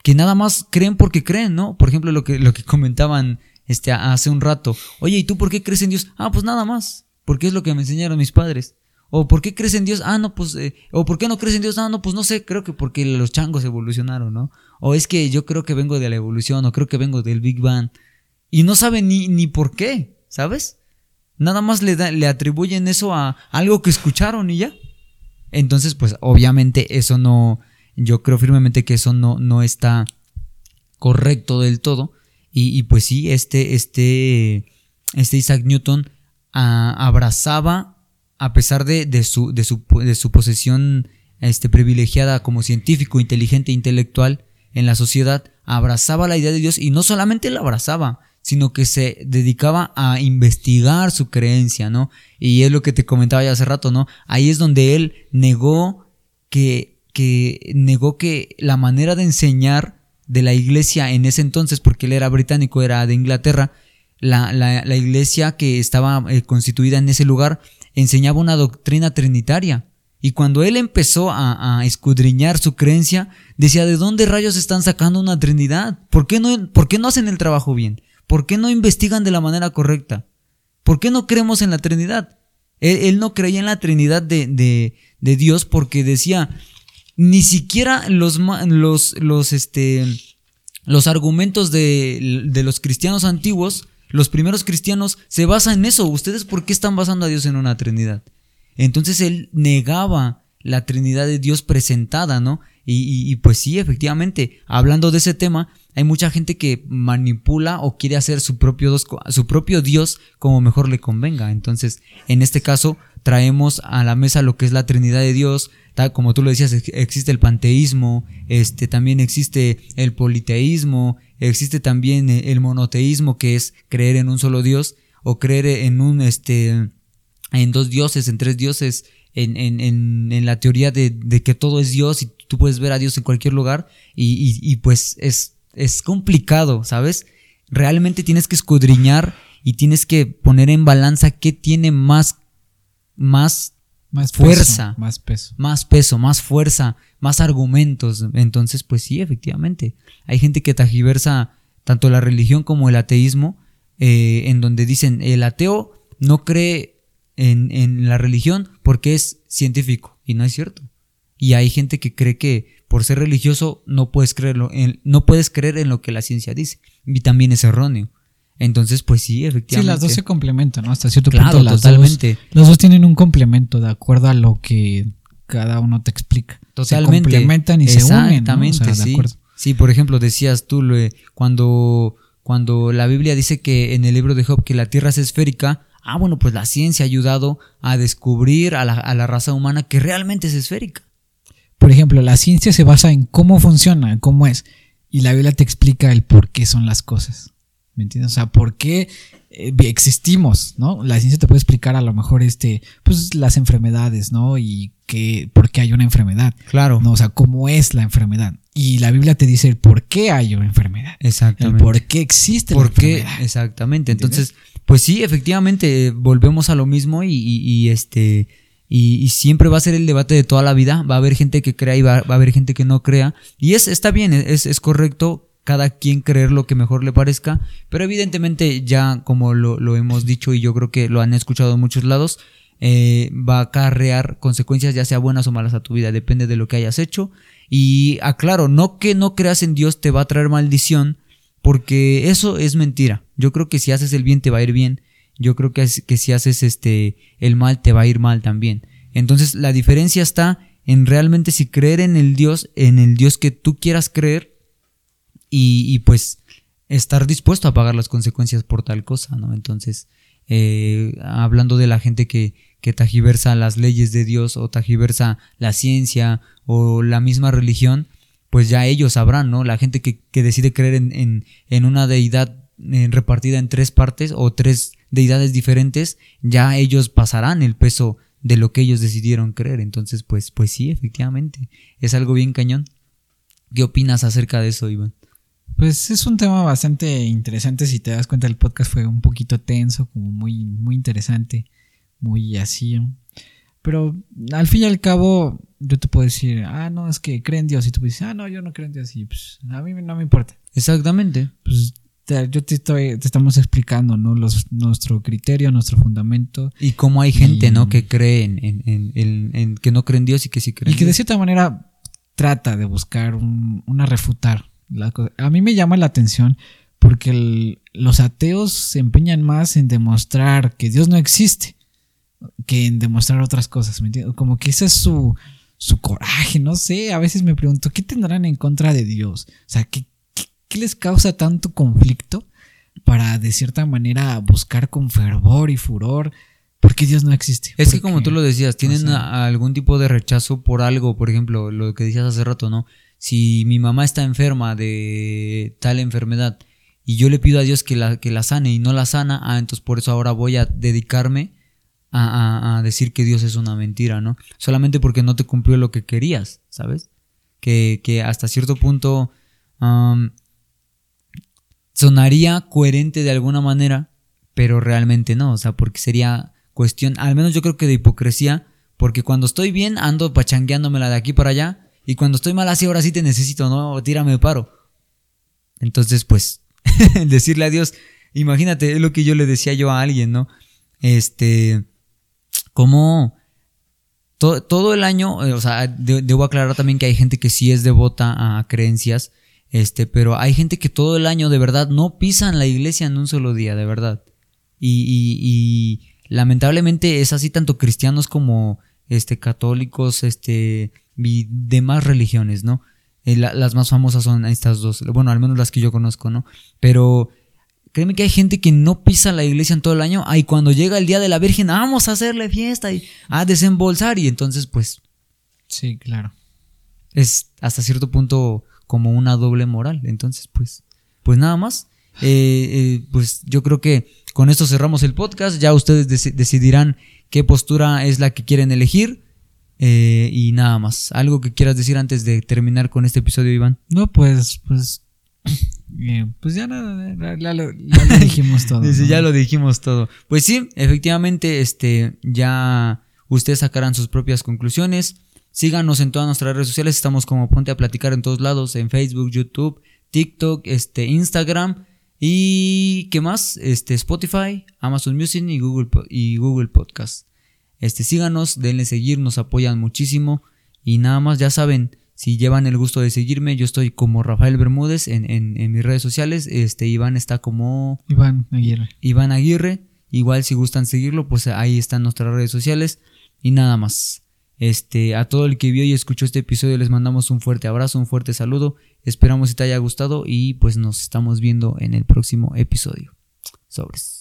que nada más creen porque creen, ¿no? Por ejemplo, lo que, lo que comentaban este, hace un rato. Oye, ¿y tú por qué crees en Dios? Ah, pues nada más, porque es lo que me enseñaron mis padres. ¿O por qué crees en Dios? Ah, no, pues. Eh, ¿O por qué no crees en Dios? Ah, no, pues no sé, creo que porque los changos evolucionaron, ¿no? O es que yo creo que vengo de la evolución, o creo que vengo del Big Bang. Y no saben ni, ni por qué, ¿sabes? Nada más le, le atribuyen eso a algo que escucharon y ya. Entonces, pues obviamente eso no, yo creo firmemente que eso no, no está correcto del todo. Y, pues sí, este, este, este Isaac Newton ah, abrazaba, a pesar de, de, su, de, su, de su posesión este, privilegiada como científico, inteligente, intelectual, en la sociedad abrazaba la idea de Dios y no solamente la abrazaba, sino que se dedicaba a investigar su creencia, ¿no? Y es lo que te comentaba ya hace rato, ¿no? Ahí es donde él negó que, que negó que la manera de enseñar de la iglesia en ese entonces, porque él era británico, era de Inglaterra, la, la, la iglesia que estaba eh, constituida en ese lugar enseñaba una doctrina trinitaria. Y cuando él empezó a, escudriñar su creencia, decía, ¿de dónde rayos están sacando una Trinidad? ¿Por qué, no, ¿Por qué no hacen el trabajo bien? ¿Por qué no investigan de la manera correcta? ¿Por qué no creemos en la Trinidad? Él, no creía en la Trinidad de, de, de, Dios porque decía, ni siquiera los, los, los, este, los argumentos de, de los cristianos antiguos, los primeros cristianos, se basan en eso. ¿Ustedes por qué están basando a Dios en una Trinidad? Entonces él negaba la Trinidad de Dios presentada, ¿no? Y, y, pues sí, efectivamente, hablando de ese tema, hay mucha gente que manipula o quiere hacer su propio, su propio Dios como mejor le convenga. Entonces, en este caso, traemos a la mesa lo que es la Trinidad de Dios, como tú lo decías, existe el panteísmo, este, también existe el politeísmo, existe también el monoteísmo, que es creer en un solo Dios, o creer en un, este, en dos dioses, en tres dioses, en, en, en, en la teoría de, de, que todo es Dios y tú puedes ver a Dios en cualquier lugar y, y, y pues es, es complicado, ¿sabes? Realmente tienes que escudriñar y tienes que poner en balanza qué tiene más, más, más fuerza, peso, más peso. Más peso, más fuerza, más argumentos. Entonces, pues sí, efectivamente. Hay gente que tajiversa tanto la religión como el ateísmo, eh, en donde dicen el ateo no cree en, en la religión porque es científico. Y no es cierto. Y hay gente que cree que por ser religioso no puedes creerlo, en, no puedes creer en lo que la ciencia dice. Y también es erróneo. Entonces, pues sí, efectivamente. Sí, las dos se complementan, ¿no? Hasta cierto claro, punto. Las totalmente. Dos, los dos tienen un complemento de acuerdo a lo que cada uno te explica. Totalmente. Se complementan y se unen. Exactamente, ¿no? o sea, sí. acuerdo. Sí, por ejemplo, decías tú, cuando, cuando la Biblia dice que en el libro de Job que la tierra es esférica, ah, bueno, pues la ciencia ha ayudado a descubrir a la, a la raza humana que realmente es esférica. Por ejemplo, la ciencia se basa en cómo funciona, cómo es. Y la Biblia te explica el por qué son las cosas. ¿Me entiendes? O sea, por qué eh, existimos, ¿no? La ciencia te puede explicar a lo mejor este, pues las enfermedades, ¿no? Y que, por qué hay una enfermedad. Claro. ¿no? O sea, cómo es la enfermedad. Y la Biblia te dice el por qué hay una enfermedad. Exactamente. El por qué existe ¿Por la qué? enfermedad. Exactamente. Entonces, pues sí, efectivamente, volvemos a lo mismo y, y, y este. Y, siempre va a ser el debate de toda la vida. Va a haber gente que crea y va, va a haber gente que no crea. Y es, está bien, es, es correcto cada quien creer lo que mejor le parezca. Pero evidentemente ya como lo, lo hemos dicho y yo creo que lo han escuchado en muchos lados, eh, va a acarrear consecuencias ya sea buenas o malas a tu vida. Depende de lo que hayas hecho. Y aclaro, no que no creas en Dios te va a traer maldición. Porque eso es mentira. Yo creo que si haces el bien te va a ir bien yo creo que, que si haces este el mal te va a ir mal también. Entonces la diferencia está en realmente si creer en el Dios, en el Dios que tú quieras creer y, pues estar dispuesto a pagar las consecuencias por tal cosa, ¿no? Entonces, eh, hablando de la gente que, que tajiversa las leyes de Dios o tajiversa la ciencia o la misma religión, pues ya ellos sabrán, ¿no? La gente que, que decide creer en, en, una deidad en repartida en tres partes o tres deidades diferentes, ya ellos pasarán el peso de lo que ellos decidieron creer. Entonces, pues, pues sí, efectivamente, es algo bien cañón. ¿Qué opinas acerca de eso, Iván? Pues es un tema bastante interesante. Si te das cuenta, el podcast fue un poquito tenso, como muy, muy interesante, muy así. Pero al fin y al cabo, yo te puedo decir, ah, no, es que creen en Dios. Y tú dices, ah, no, yo no creo en Dios. Y pues a mí no me importa. Exactamente. Pues yo te estoy, te estamos explicando, ¿no? Los, nuestro criterio, nuestro fundamento. Y cómo hay gente, Y- ¿no? Que cree en, en, en- en- que no cree en Dios y que sí cree Y que de cierta manera trata de buscar un- una refutar. la cosa. A mí me llama la atención porque el- los ateos se empeñan más en demostrar que Dios no existe que en demostrar otras cosas, ¿me entiendes? Como que ese es su, su coraje, no sé, a veces me pregunto, ¿qué tendrán en contra de Dios? O sea, ¿qué, qué, les causa tanto conflicto para de cierta manera buscar con fervor y furor? Porque Dios no existe. Es que como tú lo decías, tienen o sea- a- algún tipo de rechazo por algo, por ejemplo, lo que decías hace rato, ¿no? Si mi mamá está enferma de tal enfermedad y yo le pido a Dios que la, que la sane y no la sana, ah, entonces por eso ahora voy a dedicarme a, a- a decir que Dios es una mentira, ¿no? Solamente porque no te cumplió lo que querías, ¿sabes? Que, que hasta cierto punto sonaría coherente de alguna manera, pero realmente no, o sea, porque sería cuestión, al menos yo creo que de hipocresía, porque cuando estoy bien ando pachangueándomela de aquí para allá, y cuando estoy mal así, ahora sí te necesito, ¿no? Tírame paro. Entonces, pues, decirle a Dios, imagínate, es lo que yo le decía yo a alguien, ¿no? Este, ¿cómo, todo, el año, eh, o sea, debo aclarar también que hay gente que sí es devota a creencias, este, pero hay gente que todo el año de verdad no pisan la iglesia en un solo día, de verdad. Y, y, lamentablemente es así tanto cristianos como este, católicos, este, y demás religiones, ¿no? Eh, las más famosas son estas dos, bueno, al menos las que yo conozco, ¿no? Pero créeme que hay gente que no pisa la iglesia en todo el año, ay, cuando llega el día de la Virgen, vamos a hacerle fiesta y a desembolsar, y entonces, pues. Sí, claro. Es hasta cierto punto como una doble moral. Entonces, pues, pues nada más. Eh, eh, pues yo creo que con esto cerramos el podcast. Ya ustedes decidirán qué postura es la que quieren elegir. Eh, y nada más. ¿Algo que quieras decir antes de terminar con este episodio, Iván? No, pues, pues. pues ya nada, ya, lo, dijimos todo. Ya lo dijimos todo. Pues sí, efectivamente, este, ya ustedes sacarán sus propias conclusiones. Síganos en todas nuestras redes sociales. Estamos como Ponte a Platicar en todos lados. En Facebook, YouTube, TikTok, este, Instagram. Y ¿qué más? Este, Spotify, Amazon Music y Google, y Google Podcast. Este, síganos, denle seguir, nos apoyan muchísimo. Y nada más, ya saben, si llevan el gusto de seguirme, yo estoy como Rafael Bermúdez en, en, mis redes sociales. Este, Iván está como. Iván Aguirre. Iván Aguirre. Igual si gustan seguirlo, pues ahí están nuestras redes sociales. Y nada más. Este, a todo el que vio y escuchó este episodio les mandamos un fuerte abrazo, un fuerte saludo. Esperamos que te haya gustado y pues nos estamos viendo en el próximo episodio. Sobres.